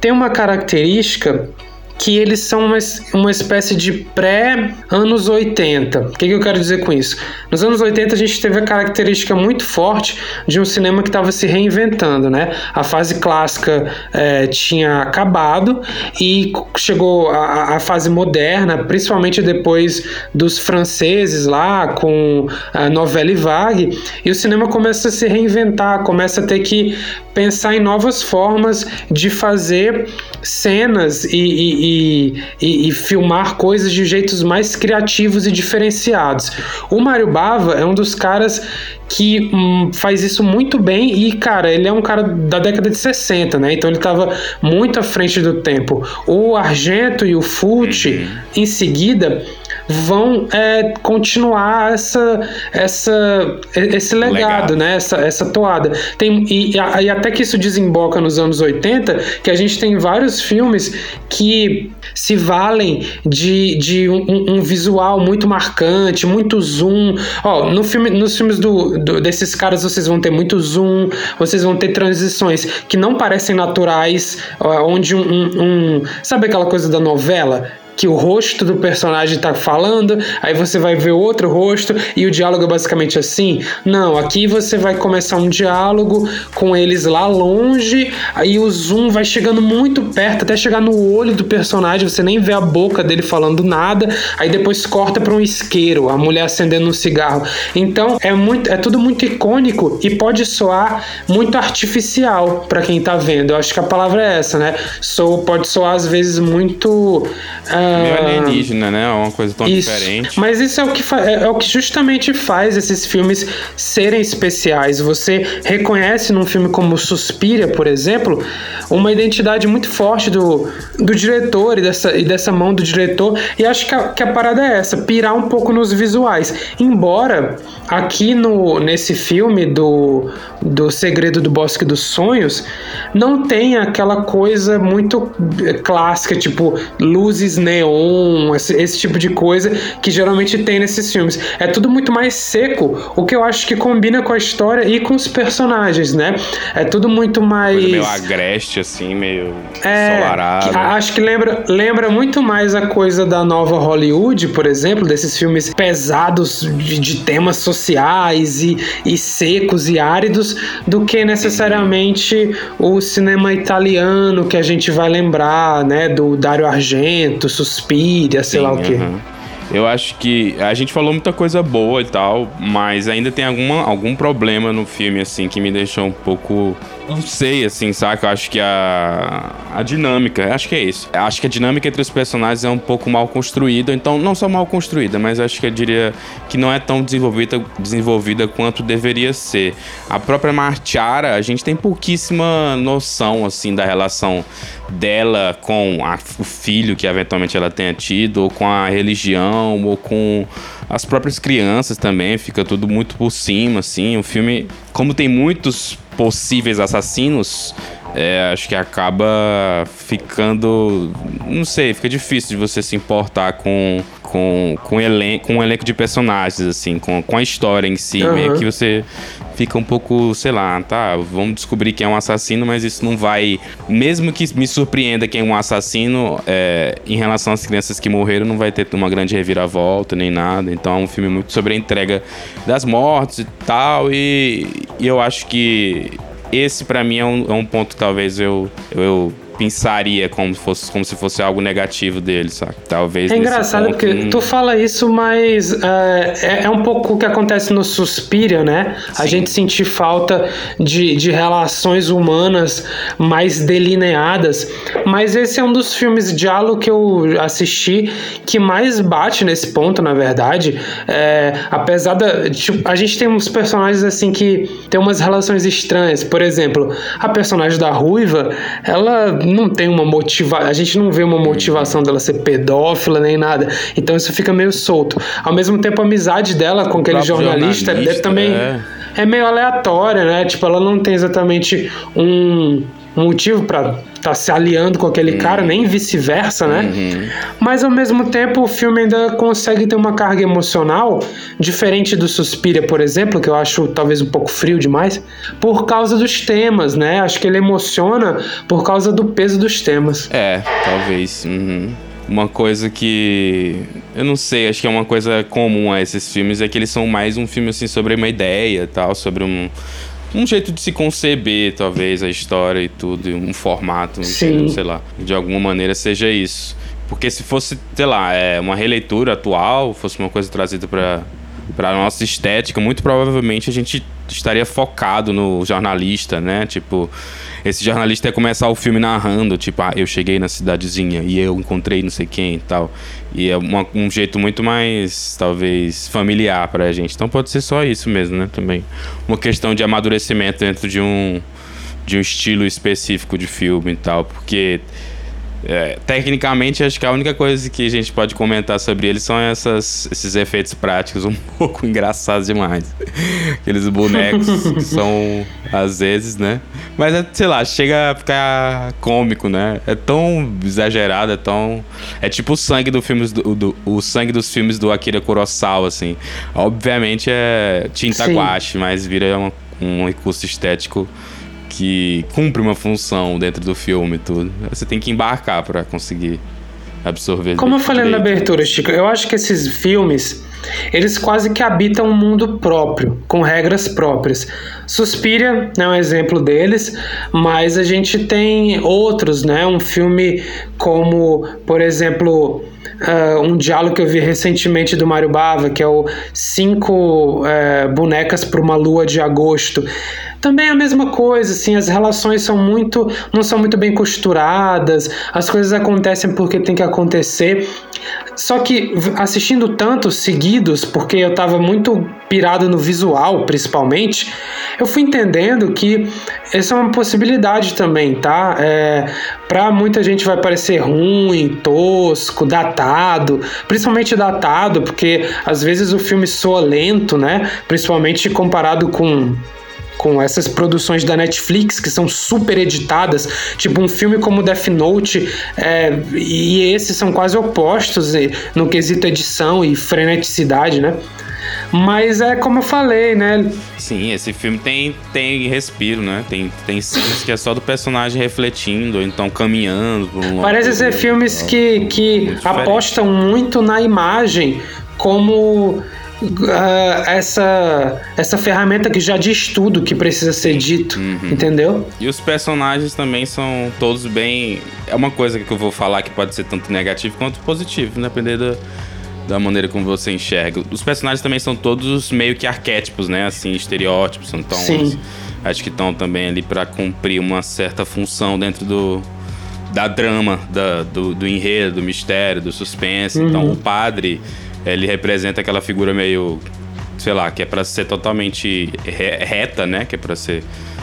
tem uma característica que eles são uma, uma espécie de pré-anos 80. O que, que eu quero dizer com isso? Nos anos 80 a gente teve a característica muito forte de um cinema que estava se reinventando, né? A fase clássica é, tinha acabado e chegou a, a, fase moderna, principalmente depois dos franceses lá com a novela Vague, e o cinema começa a se reinventar, começa a ter que pensar em novas formas de fazer cenas e, e e, e, e, filmar coisas de jeitos mais criativos e diferenciados. O Mário Bava é um dos caras que hum, faz isso muito bem e, cara, ele é um cara da década de 60, né? Então ele estava muito à frente do tempo. O Argento e o Fulci, uhum. em seguida, vão é, continuar essa, essa, esse legado, legado, né? Essa, essa toada. Tem, e, e até que isso desemboca nos anos 80, que a gente tem vários filmes que se valem de, de um, um visual muito marcante, muito zoom. Ó, no filme, nos filmes do, do, desses caras vocês vão ter muito zoom, vocês vão ter transições que não parecem naturais, onde um, um, um sabe aquela coisa da novela que o rosto do personagem está falando, aí você vai ver outro rosto e o diálogo é basicamente assim. Não, aqui você vai começar um diálogo com eles lá longe, aí o zoom vai chegando muito perto, até chegar no olho do personagem, você nem vê a boca dele falando nada, aí depois corta para um isqueiro, a mulher acendendo um cigarro. Então é muito, é tudo muito icônico e pode soar muito artificial para quem está vendo. Eu acho que a palavra é essa, né? So, pode soar às vezes muito uh, Meio ah, alienígena, né? É uma coisa tão isso. diferente. Mas isso é o, que é, é o que justamente faz esses filmes serem especiais. Você reconhece num filme como Suspira, por exemplo, uma identidade muito forte do, do diretor e dessa, e dessa mão do diretor. E acho que a, que a parada é essa, pirar um pouco nos visuais. Embora aqui no, nesse filme do, do Segredo do Bosque dos Sonhos não tenha aquela coisa muito clássica, tipo luzes neon, esse, esse, tipo de coisa que geralmente tem nesses filmes. É tudo muito mais seco, o que eu acho que combina com a história e com os personagens, né? É tudo muito mais. Coisa meio agreste, assim, meio é, ensolarado. Acho que lembra, lembra muito mais a coisa da nova Hollywood, por exemplo, desses filmes pesados de, de temas sociais e, e secos e áridos, do que necessariamente o cinema italiano que a gente vai lembrar, né? Do Dario Argento, Suspiria, sei Sim, lá o quê. Eu acho que a gente falou muita coisa boa e tal, mas ainda tem alguma, algum problema no filme, assim, que me deixou um pouco não sei, assim, saca? Eu acho que a, a dinâmica, acho que é isso. Acho que a dinâmica entre os personagens é um pouco mal construída, então, não só mal construída, mas acho que eu diria que não é tão desenvolvida, desenvolvida quanto deveria ser. A própria Martiara, a gente tem pouquíssima noção, assim, da relação dela com a, o filho que eventualmente ela tenha tido, ou com a religião, ou com as próprias crianças também, fica tudo muito por cima, assim. O filme, como tem muitos possíveis assassinos, é, acho que acaba ficando. Não sei, fica difícil de você se importar com, com, com, elen com um elenco de personagens, assim, com, com a história em si. Uhum. Meio que você fica um pouco, sei lá, tá, vamos descobrir quem é um assassino, mas isso não vai. Mesmo que me surpreenda quem é um assassino, é, em relação às crianças que morreram, não vai ter uma grande reviravolta nem nada. Então é um filme muito sobre a entrega das mortes e tal. E, e eu acho que esse para mim é um, é um ponto que talvez eu, eu pensaria como, fosse, como se fosse algo negativo dele, sabe? Talvez. É engraçado ponto, porque tu fala isso, mas é, é, é, um pouco o que acontece no Suspiria, né? Sim. A gente sentir falta de, de relações humanas mais delineadas. Mas esse é um dos filmes de diálogo que eu assisti que mais bate nesse ponto, na verdade. É, apesar da. Tipo, a gente tem uns personagens assim que tem umas relações estranhas. Por exemplo, a personagem da Ruiva, ela não tem uma motivação, a gente não vê uma motivação dela ser pedófila nem nada. Então isso fica meio solto. Ao mesmo tempo, a amizade dela com aquele jornalista, jornalista também é. é meio aleatória, né? Tipo, ela não tem exatamente um motivo para tá se aliando com aquele uhum. cara, nem vice-versa, né? Uhum. Mas ao mesmo tempo o filme ainda consegue ter uma carga emocional diferente do Suspiria, por exemplo, que eu acho talvez um pouco frio demais, por causa dos temas, né? Acho que ele emociona por causa do peso dos temas. É, talvez. Uhum. Uma coisa que. Eu não sei, acho que é uma coisa comum a esses filmes, é que eles são mais um filme assim sobre uma ideia tal, sobre um um jeito de se conceber, talvez, a história e tudo, um formato, Sim. sei lá, de alguma maneira seja isso. Porque se fosse, sei lá, é, uma releitura atual, fosse uma coisa trazida para para nossa estética, muito provavelmente a gente estaria focado no jornalista, né? Tipo, esse jornalista ia começar o filme narrando, tipo, ah, eu cheguei na cidadezinha e eu encontrei não sei quem e tal. E é uma, um jeito muito mais, talvez, familiar pra gente. Então pode ser só isso mesmo, né? Também. Uma questão de amadurecimento dentro de um, de um estilo específico de filme e tal. Porque é, tecnicamente, acho que a única coisa que a gente pode comentar sobre ele são essas, esses efeitos práticos um (laughs) pouco engraçados demais. Aqueles bonecos (laughs) que são, às vezes, né? Mas, é, sei lá, chega a ficar cômico, né? É tão exagerado, é tão... É tipo o sangue, do filmes do, do o sangue dos filmes do Akira Kurosawa, assim. Obviamente é tinta guache, mas vira um, um recurso estético que cumpre uma função dentro do filme e tudo. Você tem que embarcar para conseguir absorver. Como eu falei direito. na abertura, Chico, eu acho que esses filmes eles quase que habitam um mundo próprio, com regras próprias. Suspiria é um exemplo deles, mas a gente tem outros, né? Um filme como, por exemplo, uh, um diálogo que eu vi recentemente do Mário Bava, que é o Cinco uh, Bonecas para uma Lua de Agosto também é a mesma coisa, assim, as relações são muito, não são muito bem costuradas, as coisas acontecem porque tem que acontecer. Só que assistindo tantos seguidos, porque eu estava muito pirado no visual, principalmente, eu fui entendendo que essa é uma possibilidade também, tá? É, para muita gente vai parecer ruim, tosco, datado, principalmente datado, porque às vezes o filme soa lento, né? Principalmente comparado com com essas produções da Netflix que são super editadas, tipo um filme como Death Note, é, e esses são quase opostos no quesito edição e freneticidade, né? Mas é como eu falei, né? Sim, esse filme tem, tem respiro, né? Tem, tem cenas que é só do personagem refletindo, ou então caminhando um Parece ser filmes que, que apostam muito na imagem como uh, essa, essa ferramenta que já diz tudo que precisa ser dito, uhum. entendeu? E os personagens também são todos bem. É uma coisa que eu vou falar que pode ser tanto negativo quanto positivo, né? dependendo da, da maneira como você enxerga. Os personagens também são todos meio que arquétipos, né? Assim, estereótipos, então Sim. acho que estão também ali para cumprir uma certa função dentro do da drama, da, do, do enredo, do mistério, do suspense. Então, uhum. Então, o padre ele representa aquela figura meio, sei lá, que é para ser totalmente reta, né? Que é para ser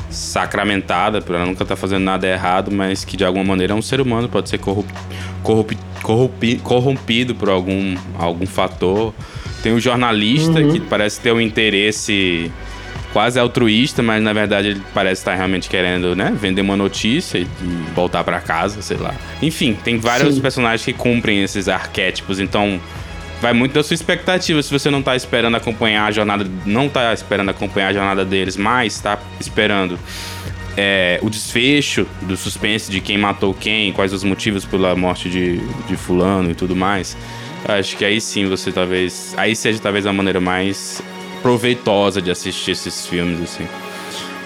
sacramentada, para nunca estar tá fazendo nada errado, mas que de alguma maneira é um ser humano, pode ser corrup, corrup, corrupti, corrompido por algum, algum fator. Tem o jornalista uhum. que parece ter um interesse quase altruísta, mas na verdade ele parece estar realmente querendo, né, vender uma notícia e voltar para casa, sei lá. Enfim, tem vários Sim. personagens que cumprem esses arquétipos, então vai muito da sua expectativa. Se você não tá esperando acompanhar a jornada, não tá esperando acompanhar a jornada deles, mas tá esperando é, o desfecho do suspense de quem matou quem, quais os motivos pela morte de, de fulano e tudo mais. Acho que aí sim você talvez. Aí seja talvez a maneira mais proveitosa de assistir esses filmes, assim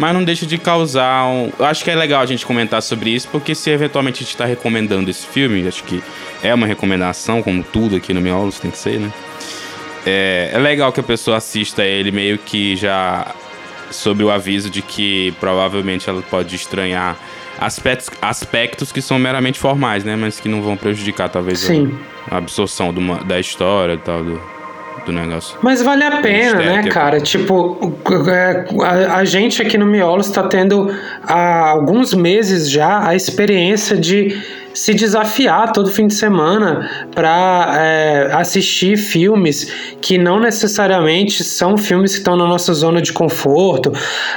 mas não deixa de causar um. Acho que é legal a gente comentar sobre isso, porque se eventualmente a gente está recomendando esse filme, acho que é uma recomendação, como tudo aqui no Miolos tem que ser, né? É, é legal que a pessoa assista ele meio que já sob o aviso de que provavelmente ela pode estranhar aspectos, aspectos que são meramente formais, né? Mas que não vão prejudicar, talvez, a, a absorção uma, da história e tal, do, do negócio. Mas vale a pena, né, cara? Tipo, é, a, a, gente aqui no Miolo está tendo há alguns meses já a experiência de se desafiar todo fim de semana para é, assistir filmes que não necessariamente são filmes que estão na nossa zona de conforto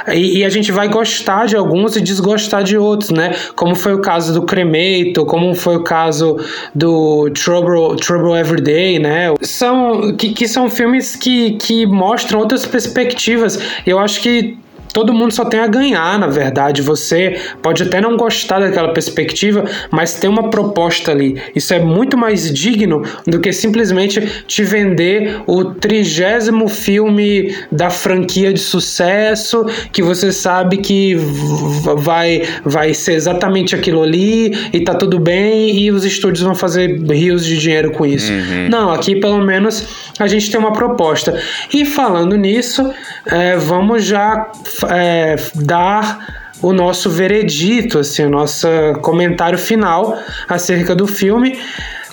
e, e, a gente vai gostar de alguns e desgostar de outros, né? Como foi o caso do Cremato, como foi o caso do Trouble, Trouble Everyday, né? São que, que são filmes que, que mostram outras perspectivas. Eu acho que todo mundo só tem a ganhar, na verdade. Você pode até não gostar daquela perspectiva, mas tem uma proposta ali. Isso é muito mais digno do que simplesmente te vender o trigésimo filme da franquia de sucesso que você sabe que vai, vai ser exatamente aquilo ali e tá tudo bem e os estúdios vão fazer rios de dinheiro com isso. Uhum. Não, aqui pelo menos a gente tem uma proposta. E falando nisso, é, vamos já é, dar o nosso veredito, assim, o nosso comentário final acerca do filme.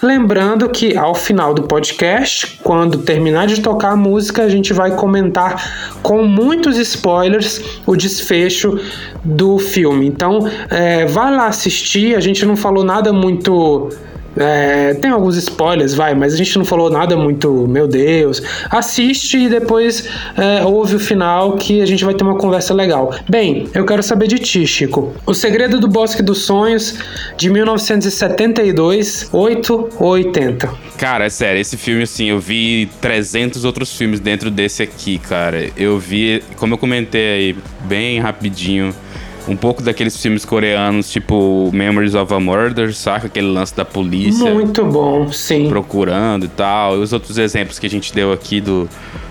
Lembrando que ao final do podcast, quando terminar de tocar a música, a gente vai comentar com muitos spoilers o desfecho do filme. Então, é, vai lá assistir. A gente não falou nada muito é, tem alguns spoilers, vai, mas a gente não falou nada muito, meu Deus. Assiste e depois é, ouve o final que a gente vai ter uma conversa legal. Bem, eu quero saber de ti, Chico. O Segredo do Bosque dos Sonhos, de 1972, 8 ou 80? Cara, é sério, esse filme, assim, eu vi 300 outros filmes dentro desse aqui, cara. Eu vi, como eu comentei aí, bem rapidinho um pouco daqueles filmes coreanos, tipo Memories of a Murder, saca? Aquele lance da polícia. Muito bom, sim. Procurando e tal. E os outros exemplos que a gente deu aqui do,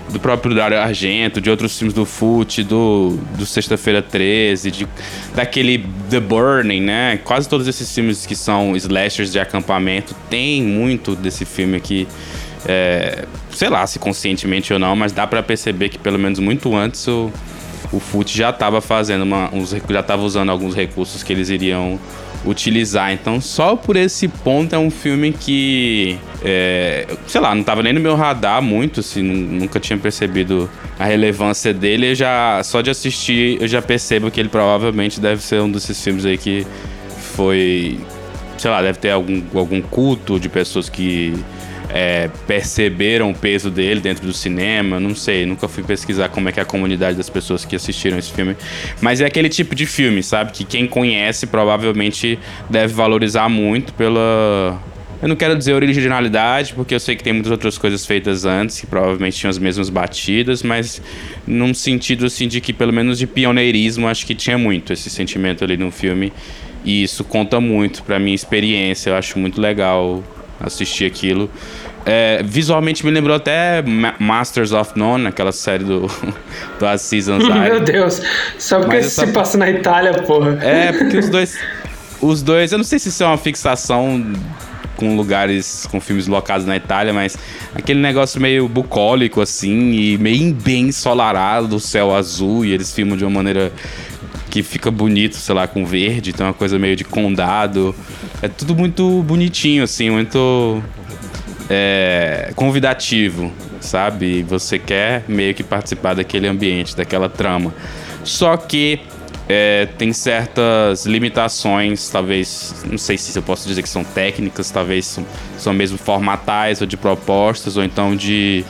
do próprio Dario Argento, de outros filmes do Fute, do, do Sexta-feira 13, de, daquele The Burning, né? Quase todos esses filmes que são slashers de acampamento tem muito desse filme aqui. É, sei lá se conscientemente ou não, mas dá para perceber que pelo menos muito antes o o FUT já estava fazendo uma, uns, já estava usando alguns recursos que eles iriam utilizar. Então, só por esse ponto é um filme que, é, sei lá, não estava nem no meu radar muito, assim, nunca tinha percebido a relevância dele. Eu já, só de assistir, eu já percebo que ele provavelmente deve ser um desses filmes aí que foi, sei lá, deve ter algum, algum culto de pessoas que é, perceberam o peso dele dentro do cinema. Não sei, nunca fui pesquisar como é que é a comunidade das pessoas que assistiram esse filme. Mas é aquele tipo de filme, sabe? Que quem conhece provavelmente deve valorizar muito pela. Eu não quero dizer originalidade, porque eu sei que tem muitas outras coisas feitas antes que provavelmente tinham as mesmas batidas, mas num sentido assim de que pelo menos de pioneirismo, acho que tinha muito esse sentimento ali no filme. E isso conta muito pra minha experiência. Eu acho muito legal assistir aquilo. É, visualmente me lembrou até Masters of None, aquela série do, (laughs) do Aziz (laughs) Ansari. Meu Deus, só porque isso se passa na Itália, porra. É, porque os dois. Os dois, eu não sei se isso é uma fixação com lugares, com filmes locados na Itália, mas aquele negócio meio bucólico, assim, e meio bem ensolarado, o céu azul, e eles filmam de uma maneira que fica bonito, sei lá, com verde, então é uma coisa meio de condado. É tudo muito bonitinho, assim, muito é, convidativo, sabe? Você quer meio que participar daquele ambiente, daquela trama. Só que é, tem certas limitações, talvez, não sei se eu posso dizer que são técnicas, talvez são, são mesmo formatais ou de propostas, ou então de.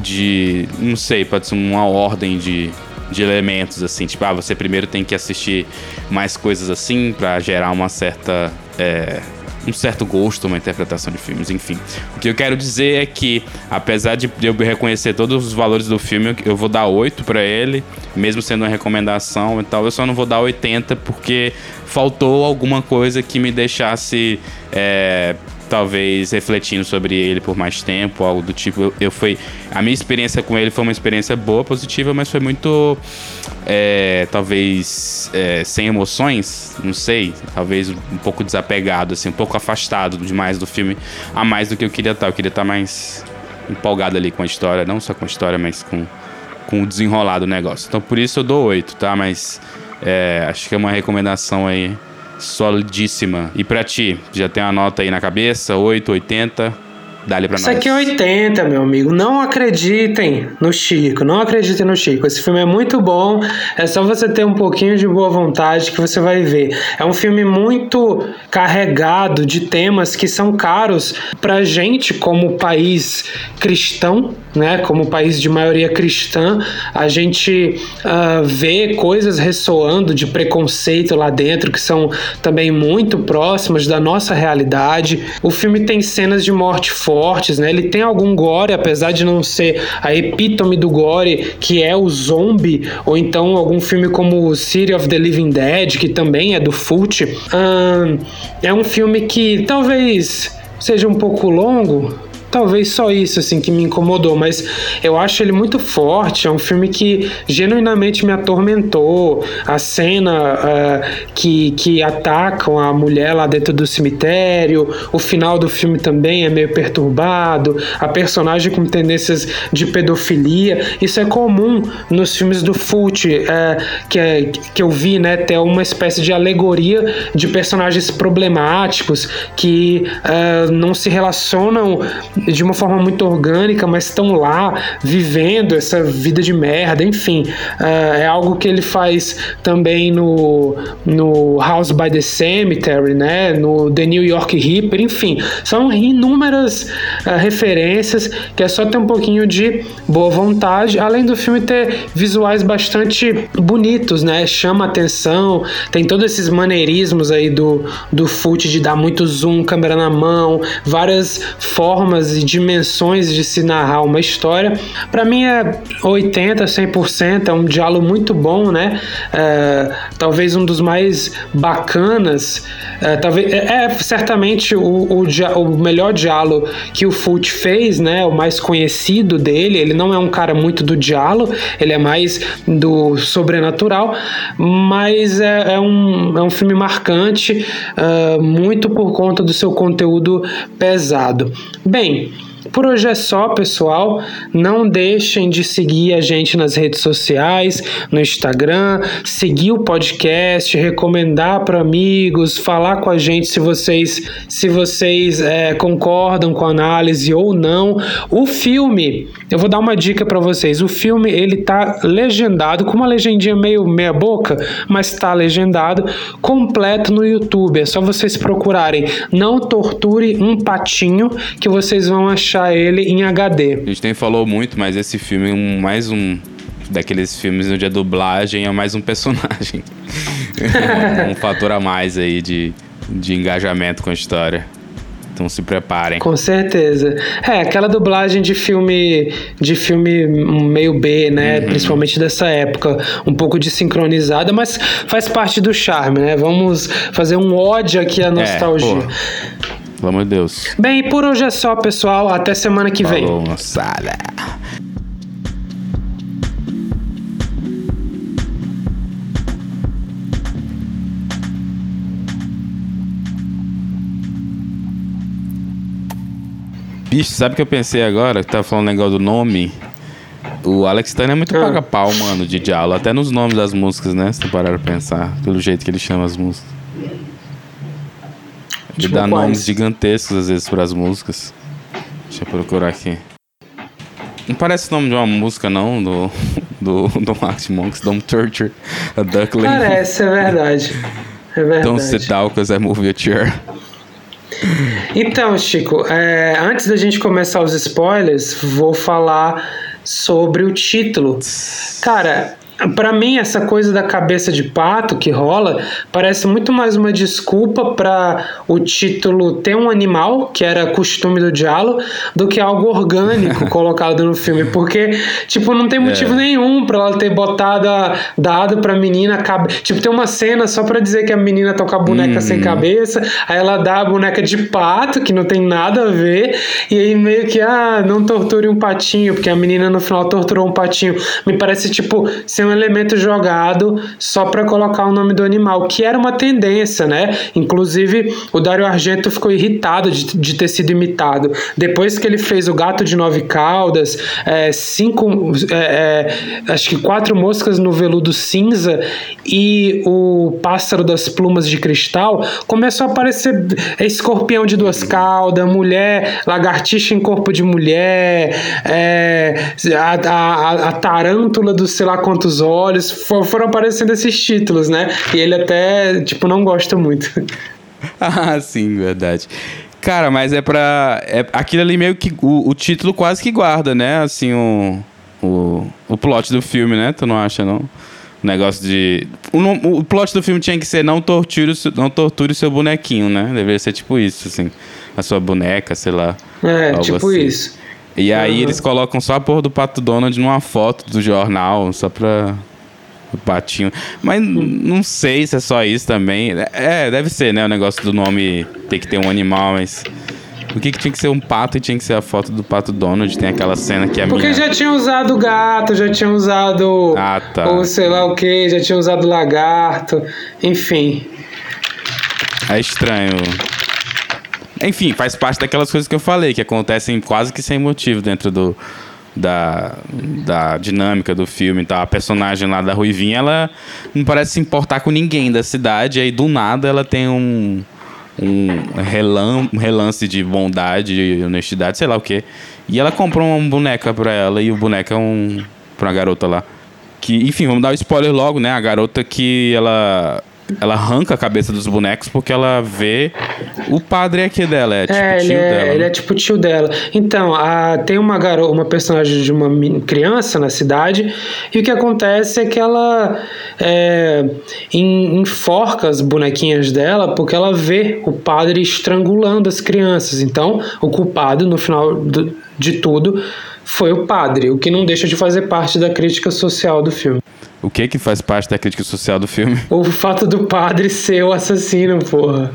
de. não sei, pode ser uma ordem de, de elementos, assim, tipo, ah, você primeiro tem que assistir mais coisas assim para gerar uma certa. É, um certo gosto, uma interpretação de filmes, enfim. O que eu quero dizer é que, apesar de eu reconhecer todos os valores do filme, eu vou dar 8 para ele, mesmo sendo uma recomendação e tal, eu só não vou dar 80 porque faltou alguma coisa que me deixasse é, talvez refletindo sobre ele por mais tempo, algo do tipo. Eu, eu fui, a minha experiência com ele foi uma experiência boa, positiva, mas foi muito, é, talvez, é, sem emoções, não sei, talvez um pouco desapegado, assim, um pouco afastado demais do filme, a mais do que eu queria estar. Eu queria estar mais empolgado ali com a história, não só com a história, mas com, com o desenrolar do negócio. Então por isso eu dou oito, tá? Mas é, acho que é uma recomendação aí solidíssima. E pra ti, já tem a nota aí na cabeça? 8, 80? Dá-lhe pra Isso nós. aqui é 80, meu amigo. Não acreditem no Chico. Não acreditem no Chico. Esse filme é muito bom. É só você ter um pouquinho de boa vontade que você vai ver. É um filme muito carregado de temas que são caros pra gente como país cristão, né? Como país de maioria cristã. A gente uh, vê coisas ressoando de preconceito lá dentro que são também muito próximas da nossa realidade. O filme tem cenas de morte forte fortes, né? Ele tem algum gore, apesar de não ser a epítome do gore, que é o zombie, ou então algum filme como City of the Living Dead, que também é do Fult. é um filme que talvez seja um pouco longo, talvez só isso assim que me incomodou, mas eu acho ele muito forte. É um filme que genuinamente me atormentou. A cena uh, que, que atacam a mulher lá dentro do cemitério, o final do filme também é meio perturbado. A personagem com tendências de pedofilia, isso é comum nos filmes do Fult, uh, que, é, que eu vi, né? Ter uma espécie de alegoria de personagens problemáticos que uh, não se relacionam de uma forma muito orgânica, mas estão lá vivendo essa vida de merda, enfim. Uh, é algo que ele faz também no, no House by the Cemetery, né? No The New York Reaper, enfim. São inúmeras uh, referências que é só ter um pouquinho de boa vontade, além do filme ter visuais bastante bonitos, né? Chama atenção, tem todos esses maneirismos aí do, do Fute de dar muito zoom, câmera na mão, várias formas e dimensões de se narrar uma história. Para mim é 80, 100%, é um diálogo muito bom, né? É, talvez um dos mais bacanas, é, talvez é, é certamente o, o, o, melhor diálogo que o Fult fez, né? O mais conhecido dele. Ele não é um cara muito do diálogo, ele é mais do sobrenatural, mas é, é um, é um filme marcante, uh, muito por conta do seu conteúdo pesado. Bem, por hoje é só, pessoal. Não deixem de seguir a gente nas redes sociais, no Instagram, seguir o podcast, recomendar para amigos, falar com a gente se vocês se vocês é, concordam com a análise ou não. O filme, eu vou dar uma dica para vocês. O filme ele tá legendado com uma legendinha meio meia boca, mas está legendado completo no YouTube. É só vocês procurarem "Não torture um patinho" que vocês vão achar achar ele em HD. A gente nem falou muito, mas esse filme é um, mais um daqueles filmes onde a dublagem é mais um personagem. (laughs) um fator a mais aí de, de engajamento com a história. Então se preparem. Com certeza. É, aquela dublagem de filme de filme meio B, né? Uhum. Principalmente dessa época, um pouco desincronizada, mas faz parte do charme, né? Vamos fazer um ódio aqui à é, nostalgia. É, pelo amor de Deus. Bem, por hoje é só, pessoal. Até semana que Falou, vem. moçada. Bicho, sabe o que eu pensei agora? Que tava falando um negócio do nome. O Alex Turner é muito ah. paga-pau, mano, de diálogo. Até nos nomes das músicas, né? Se tu parar pra pensar. Pelo jeito que ele chama as músicas. Ele tipo dá quais? nomes gigantescos às vezes para as músicas. Deixa eu procurar aqui. Não parece o nome de uma música, não, do, do, do Max Monks, Don't Torture a Duckling. Parece, é verdade. É verdade. Don't sit down, cause I move your chair. Então, Chico, é, antes da gente começar os spoilers, vou falar sobre o título. Cara, para mim, essa coisa da cabeça de pato que rola parece muito mais uma desculpa para o título ter um animal, que era costume do diálogo, do que algo orgânico (laughs) colocado no filme. Porque, tipo, não tem motivo é. nenhum para ela ter botado, a, dado pra menina. Tipo, tem uma cena só para dizer que a menina tá com a boneca hum. sem cabeça, aí ela dá a boneca de pato, que não tem nada a ver, e aí meio que, ah, não torture um patinho, porque a menina no final torturou um patinho. Me parece, tipo, ser um elemento jogado só para colocar o nome do animal, que era uma tendência, né? Inclusive, o Dario Argento ficou irritado de, de ter sido imitado. Depois que ele fez o Gato de Nove Caudas, é, cinco, é, é, acho que quatro moscas no veludo cinza e o Pássaro das Plumas de Cristal, começou a aparecer escorpião de duas caudas, mulher, lagartixa em corpo de mulher, é, a, a, a tarântula dos sei lá quantos os olhos, foram aparecendo esses títulos, né? E ele até, tipo, não gosta muito. (laughs) ah, sim, verdade. Cara, mas é pra. É, aquilo ali meio que. O, o título quase que guarda, né? Assim, o, o, o plot do filme, né? Tu não acha, não? negócio de. O, o plot do filme tinha que ser não torture, não torture o seu bonequinho, né? Deveria ser tipo isso, assim. A sua boneca, sei lá. É, tipo assim. isso. E aí uhum. eles colocam só a porra do Pato Donald numa foto do jornal, só pra. O patinho. Mas não sei se é só isso também. É, deve ser, né? O negócio do nome ter que ter um animal, mas. Por que, que tinha que ser um pato e tinha que ser a foto do pato Donald? Tem aquela cena que a Porque minha... já tinha usado gato, já tinha usado. Ah, tá. Ou sei lá o que, já tinha usado lagarto. Enfim. É estranho. Enfim, faz parte daquelas coisas que eu falei, que acontecem quase que sem motivo dentro do, da, da dinâmica do filme e. A personagem lá da Ruivinha, ela não parece se importar com ninguém da cidade, aí do nada ela tem um um, relan, um relance de bondade e honestidade, sei lá o que. E ela comprou uma boneca pra ela e o boneco é um. pra uma garota lá. Que, enfim, vamos dar o um spoiler logo, né? A garota que ela ela arranca a cabeça dos bonecos porque ela vê o padre aqui dela, é tipo é, tio ele é, dela. Ele é tipo tio dela. Então, a, tem uma garota, uma personagem de uma criança na cidade, e o que acontece é que ela é, enforca as bonequinhas dela porque ela vê o padre estrangulando as crianças. Então, o culpado, no final do, de tudo, foi o padre, o que não deixa de fazer parte da crítica social do filme. O que que faz parte da crítica social do filme? (laughs) O fato do padre ser o assassino, porra.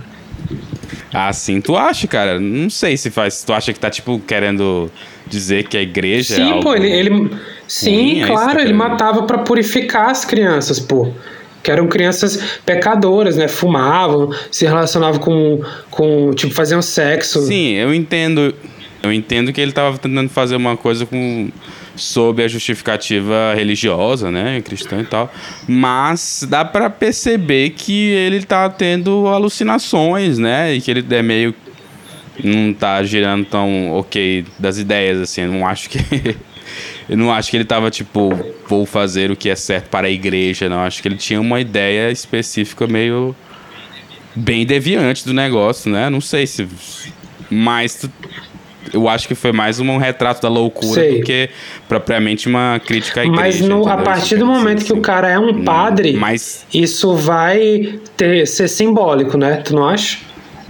Ah, sim. Tu acha, cara? Não sei se faz. Tu acha que tá, tipo, querendo dizer que a igreja sim, é pô, ele, ele... Sim, ruim, claro, é ele matava para purificar as crianças, pô. Que eram crianças pecadoras, né? Fumavam, se relacionavam com, com. Tipo, faziam sexo. Sim, eu entendo. Eu entendo que ele tava tentando fazer uma coisa com sob a justificativa religiosa, né, cristã e tal, mas dá para perceber que ele tá tendo alucinações, né, e que ele é meio não tá girando tão ok das ideias assim, eu não acho que (laughs) eu não acho que ele tava tipo vou fazer o que é certo para a igreja, não, acho que ele tinha uma ideia específica meio bem deviante do negócio, né? Não sei se mas eu acho que foi mais um retrato da loucura Sei. do que propriamente uma crítica à igreja. Mas no, a partir do momento que o cara é um padre, mas... isso vai ter, ser simbólico, né? Tu não acha?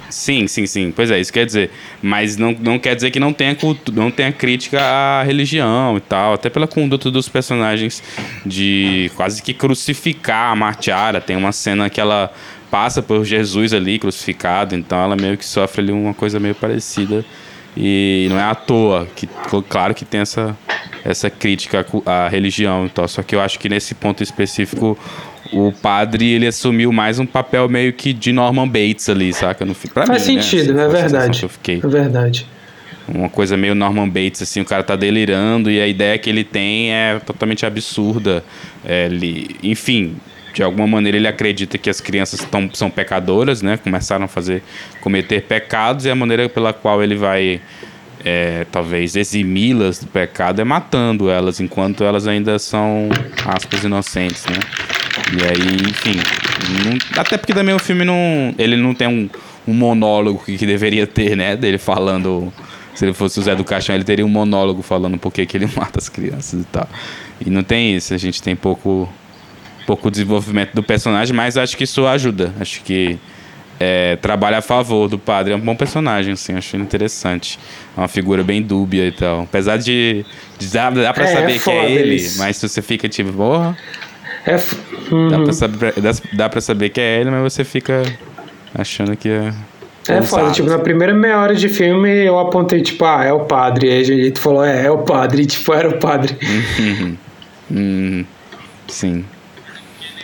Sim, sim, sim. Pois é, isso quer dizer. Mas não, não quer dizer que não tenha, cultu não tenha crítica à religião e tal. Até pela conduta dos personagens de quase que crucificar a Martiara. Tem uma cena que ela passa por Jesus ali crucificado. Então ela meio que sofre ali uma coisa meio parecida e não é à toa que, claro que tem essa, essa crítica à religião e tal. Só que eu acho que nesse ponto específico o padre ele assumiu mais um papel meio que de Norman Bates ali, saca? No, pra Faz mim, né? sentido, né? é verdade. É verdade. Uma coisa meio Norman Bates, assim, o cara tá delirando e a ideia que ele tem é totalmente absurda. É, ele, enfim, de alguma maneira ele acredita que as crianças tão, são pecadoras, né? Começaram a fazer cometer pecados e a maneira pela qual ele vai é, talvez eximi-las do pecado é matando elas enquanto elas ainda são aspas inocentes, né? E aí, enfim, não, até porque também o filme não, ele não tem um, um monólogo que, que, deveria ter, né? Dele falando se ele fosse o Zé do Caixão, ele teria um monólogo falando por que, ele (laughs) mata as crianças e tal. E não tem isso, a gente tem pouco pouco o desenvolvimento do personagem, mas acho que isso ajuda. Acho que é, trabalha a favor do padre. É um bom personagem, assim, acho interessante. É uma figura bem dúbia e tal. Apesar de, de dá, dá pra é, saber é que é ele, isso. mas se você fica tipo, porra. É uhum. dá, pra uhum. saber, dá, dá pra saber que é ele, mas você fica achando que é. É foda, tipo, na primeira meia hora de filme eu apontei, tipo, ah, é o padre. Aí a gente falou, é, é o padre. E, (laughs) tipo, era o padre. Uhum. Uhum. Sim.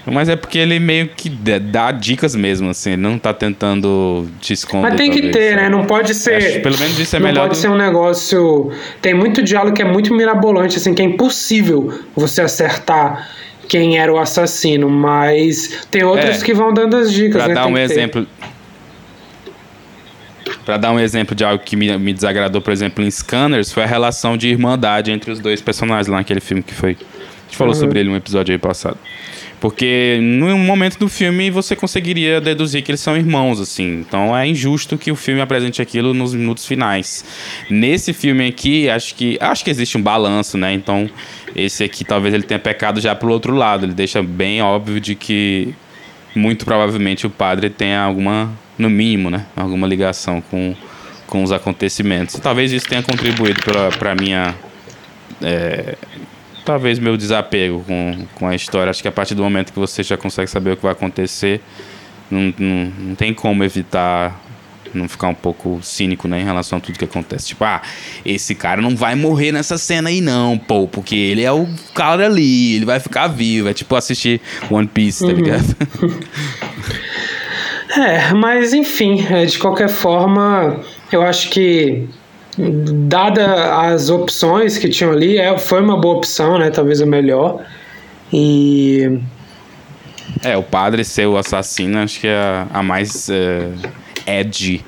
Mas é porque ele meio que dá dicas mesmo, assim, ele não tá tentando te esconder. Mas tem que talvez, ter, sabe? né? Não pode ser. Acho, pelo menos isso é não melhor. Não pode do... ser um negócio. Tem muito diálogo que é muito mirabolante, assim, que é impossível você acertar quem era o assassino, mas tem outros é, que vão dando as dicas. Pra né? dar tem um exemplo. Para dar um exemplo de algo que me, me desagradou, por exemplo, em Scanners, foi a relação de irmandade entre os dois personagens lá naquele filme que foi. A gente falou uhum. sobre ele um episódio aí passado. Porque num momento do filme você conseguiria deduzir que eles são irmãos, assim. Então é injusto que o filme apresente aquilo nos minutos finais. Nesse filme aqui, acho que acho que existe um balanço, né? Então esse aqui talvez ele tenha pecado já pro outro lado. Ele deixa bem óbvio de que muito provavelmente o padre tenha alguma, no mínimo, né? Alguma ligação com, com os acontecimentos. Talvez isso tenha contribuído para minha é, talvez meu desapego com, com a história. Acho que a partir do momento que você já consegue saber o que vai acontecer, não, não, não tem como evitar não ficar um pouco cínico, né, em relação a tudo que acontece. Tipo, ah, esse cara não vai morrer nessa cena aí não, pô, porque ele é o cara ali, ele vai ficar vivo. É tipo assistir One Piece, tá uhum. ligado? (laughs) é, mas enfim, é, de qualquer forma, eu acho que dada as opções que tinham ali, é, foi uma boa opção, né? Talvez a melhor. E. É, o padre ser o assassino, acho que é a, mais é, edgy,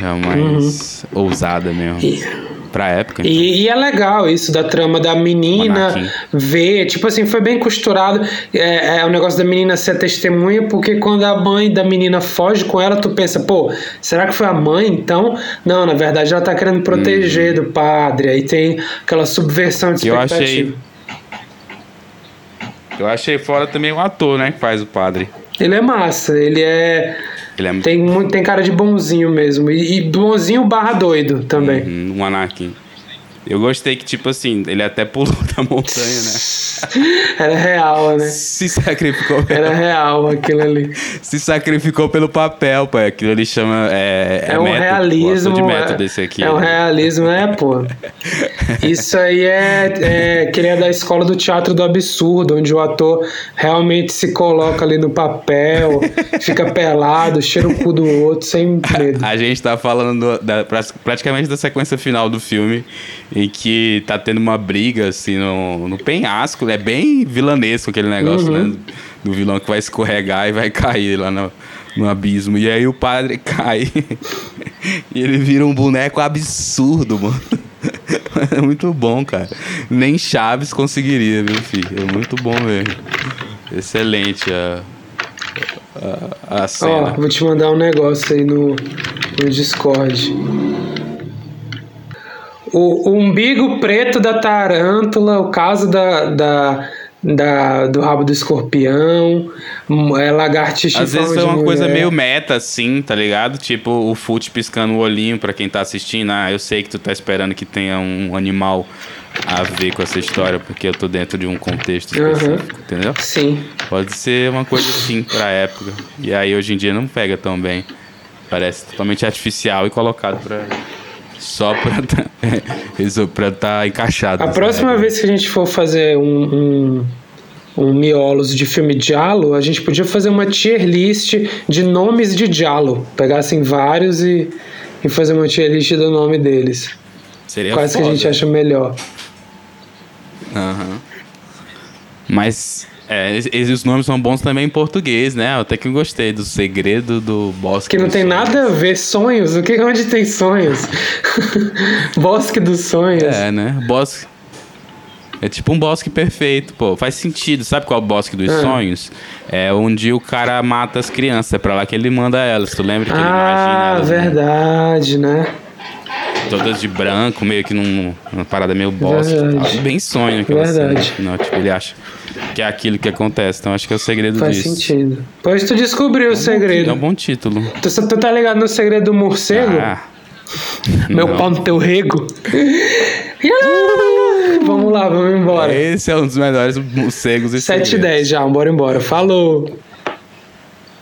é a mais uhum. ousada mesmo. E pra época. Então. E, e, é legal isso da trama da menina ver, tipo assim, foi bem costurado. É, é o negócio da menina ser testemunha, porque quando a mãe da menina foge com ela, tu pensa, pô, será que foi a mãe então? Não, na verdade ela tá querendo proteger hum. do padre. Aí tem aquela subversão de expectativa. Eu achei. Eu achei fora também o ator, né, que faz o padre. Ele é massa, ele é. Ele é... Tem, muito, tem cara de bonzinho mesmo. E, e bonzinho barra doido também. Uhum, um Anakin. Eu gostei que, tipo assim, ele até pulou (laughs) da montanha, né? (laughs) (laughs) Era real, né? Se sacrificou. Era real aquilo ali. Se sacrificou pelo papel, pô. Aquilo ali chama. É, é, é um método, realismo. De método é, esse aqui. É um realismo, né, pô? (laughs) Isso aí é, é que ele é da escola do teatro do absurdo, onde o ator realmente se coloca ali no papel, fica pelado, cheira o cu do outro, sem (laughs) medo. A, a gente tá falando da, praticamente da sequência final do filme em que tá tendo uma briga, assim, no, no penhasco. É bem vilanesco aquele negócio, uhum. né? Do vilão que vai escorregar e vai cair lá no, no abismo. E aí o padre (laughs) cai. e ele vira um boneco absurdo, mano. É (laughs) muito bom, cara. Nem Chaves conseguiria, viu, filho? É muito bom mesmo. Excelente a, a, a cena. Ó, vou te mandar um negócio aí no, no Discord. O, o umbigo preto da tarântula, o caso da, da, da, do rabo do escorpião, é, lagartixa Às vezes é uma mulher. coisa meio meta, assim, tá ligado? Tipo o Fute piscando o olhinho para quem tá assistindo. Ah, eu sei que tu tá esperando que tenha um animal a ver com essa história, porque eu tô dentro de um contexto específico, uhum. entendeu? Sim. Pode ser uma coisa assim pra época. E aí hoje em dia não pega tão bem. Parece totalmente artificial e colocado pra só pra tá, (laughs) é, pra tá encaixado. A próxima vez que a gente for fazer um, um, um miolos de filme Diallo, a gente podia fazer uma tier list de nomes de Diallo. Pegassem vários e, e fazer uma tier list do nome deles. Seria Quais foda. que a gente acha melhor. Uhum. Mas é, os nomes são bons também em português, né? Eu até que gostei do segredo do bosque. Que não tem sonhos. nada a ver sonhos. O que onde tem sonhos? (laughs) bosque dos sonhos. É, né? Bosque. É tipo um bosque perfeito, pô. Faz sentido. Sabe qual é o bosque dos ah. sonhos? É onde o cara mata as crianças. É pra lá que ele manda elas. Tu lembra que ah, ele imagina elas? Ah, verdade, né? né? Todas de branco, meio que num, numa parada meio bosque. Bem sonho. Verdade. Cena. Não, tipo, ele acha que é aquilo que acontece. Então acho que é o segredo Faz disso. Faz sentido. Pois tu descobriu é um o segredo. Bom, é um bom título. Tu, tu tá ligado no segredo do morcego? Ah, Meu não. pau no teu rego. (laughs) vamos lá, vamos embora. Esse é um dos melhores morcegos. 7 e 10 já, bora embora. Falou.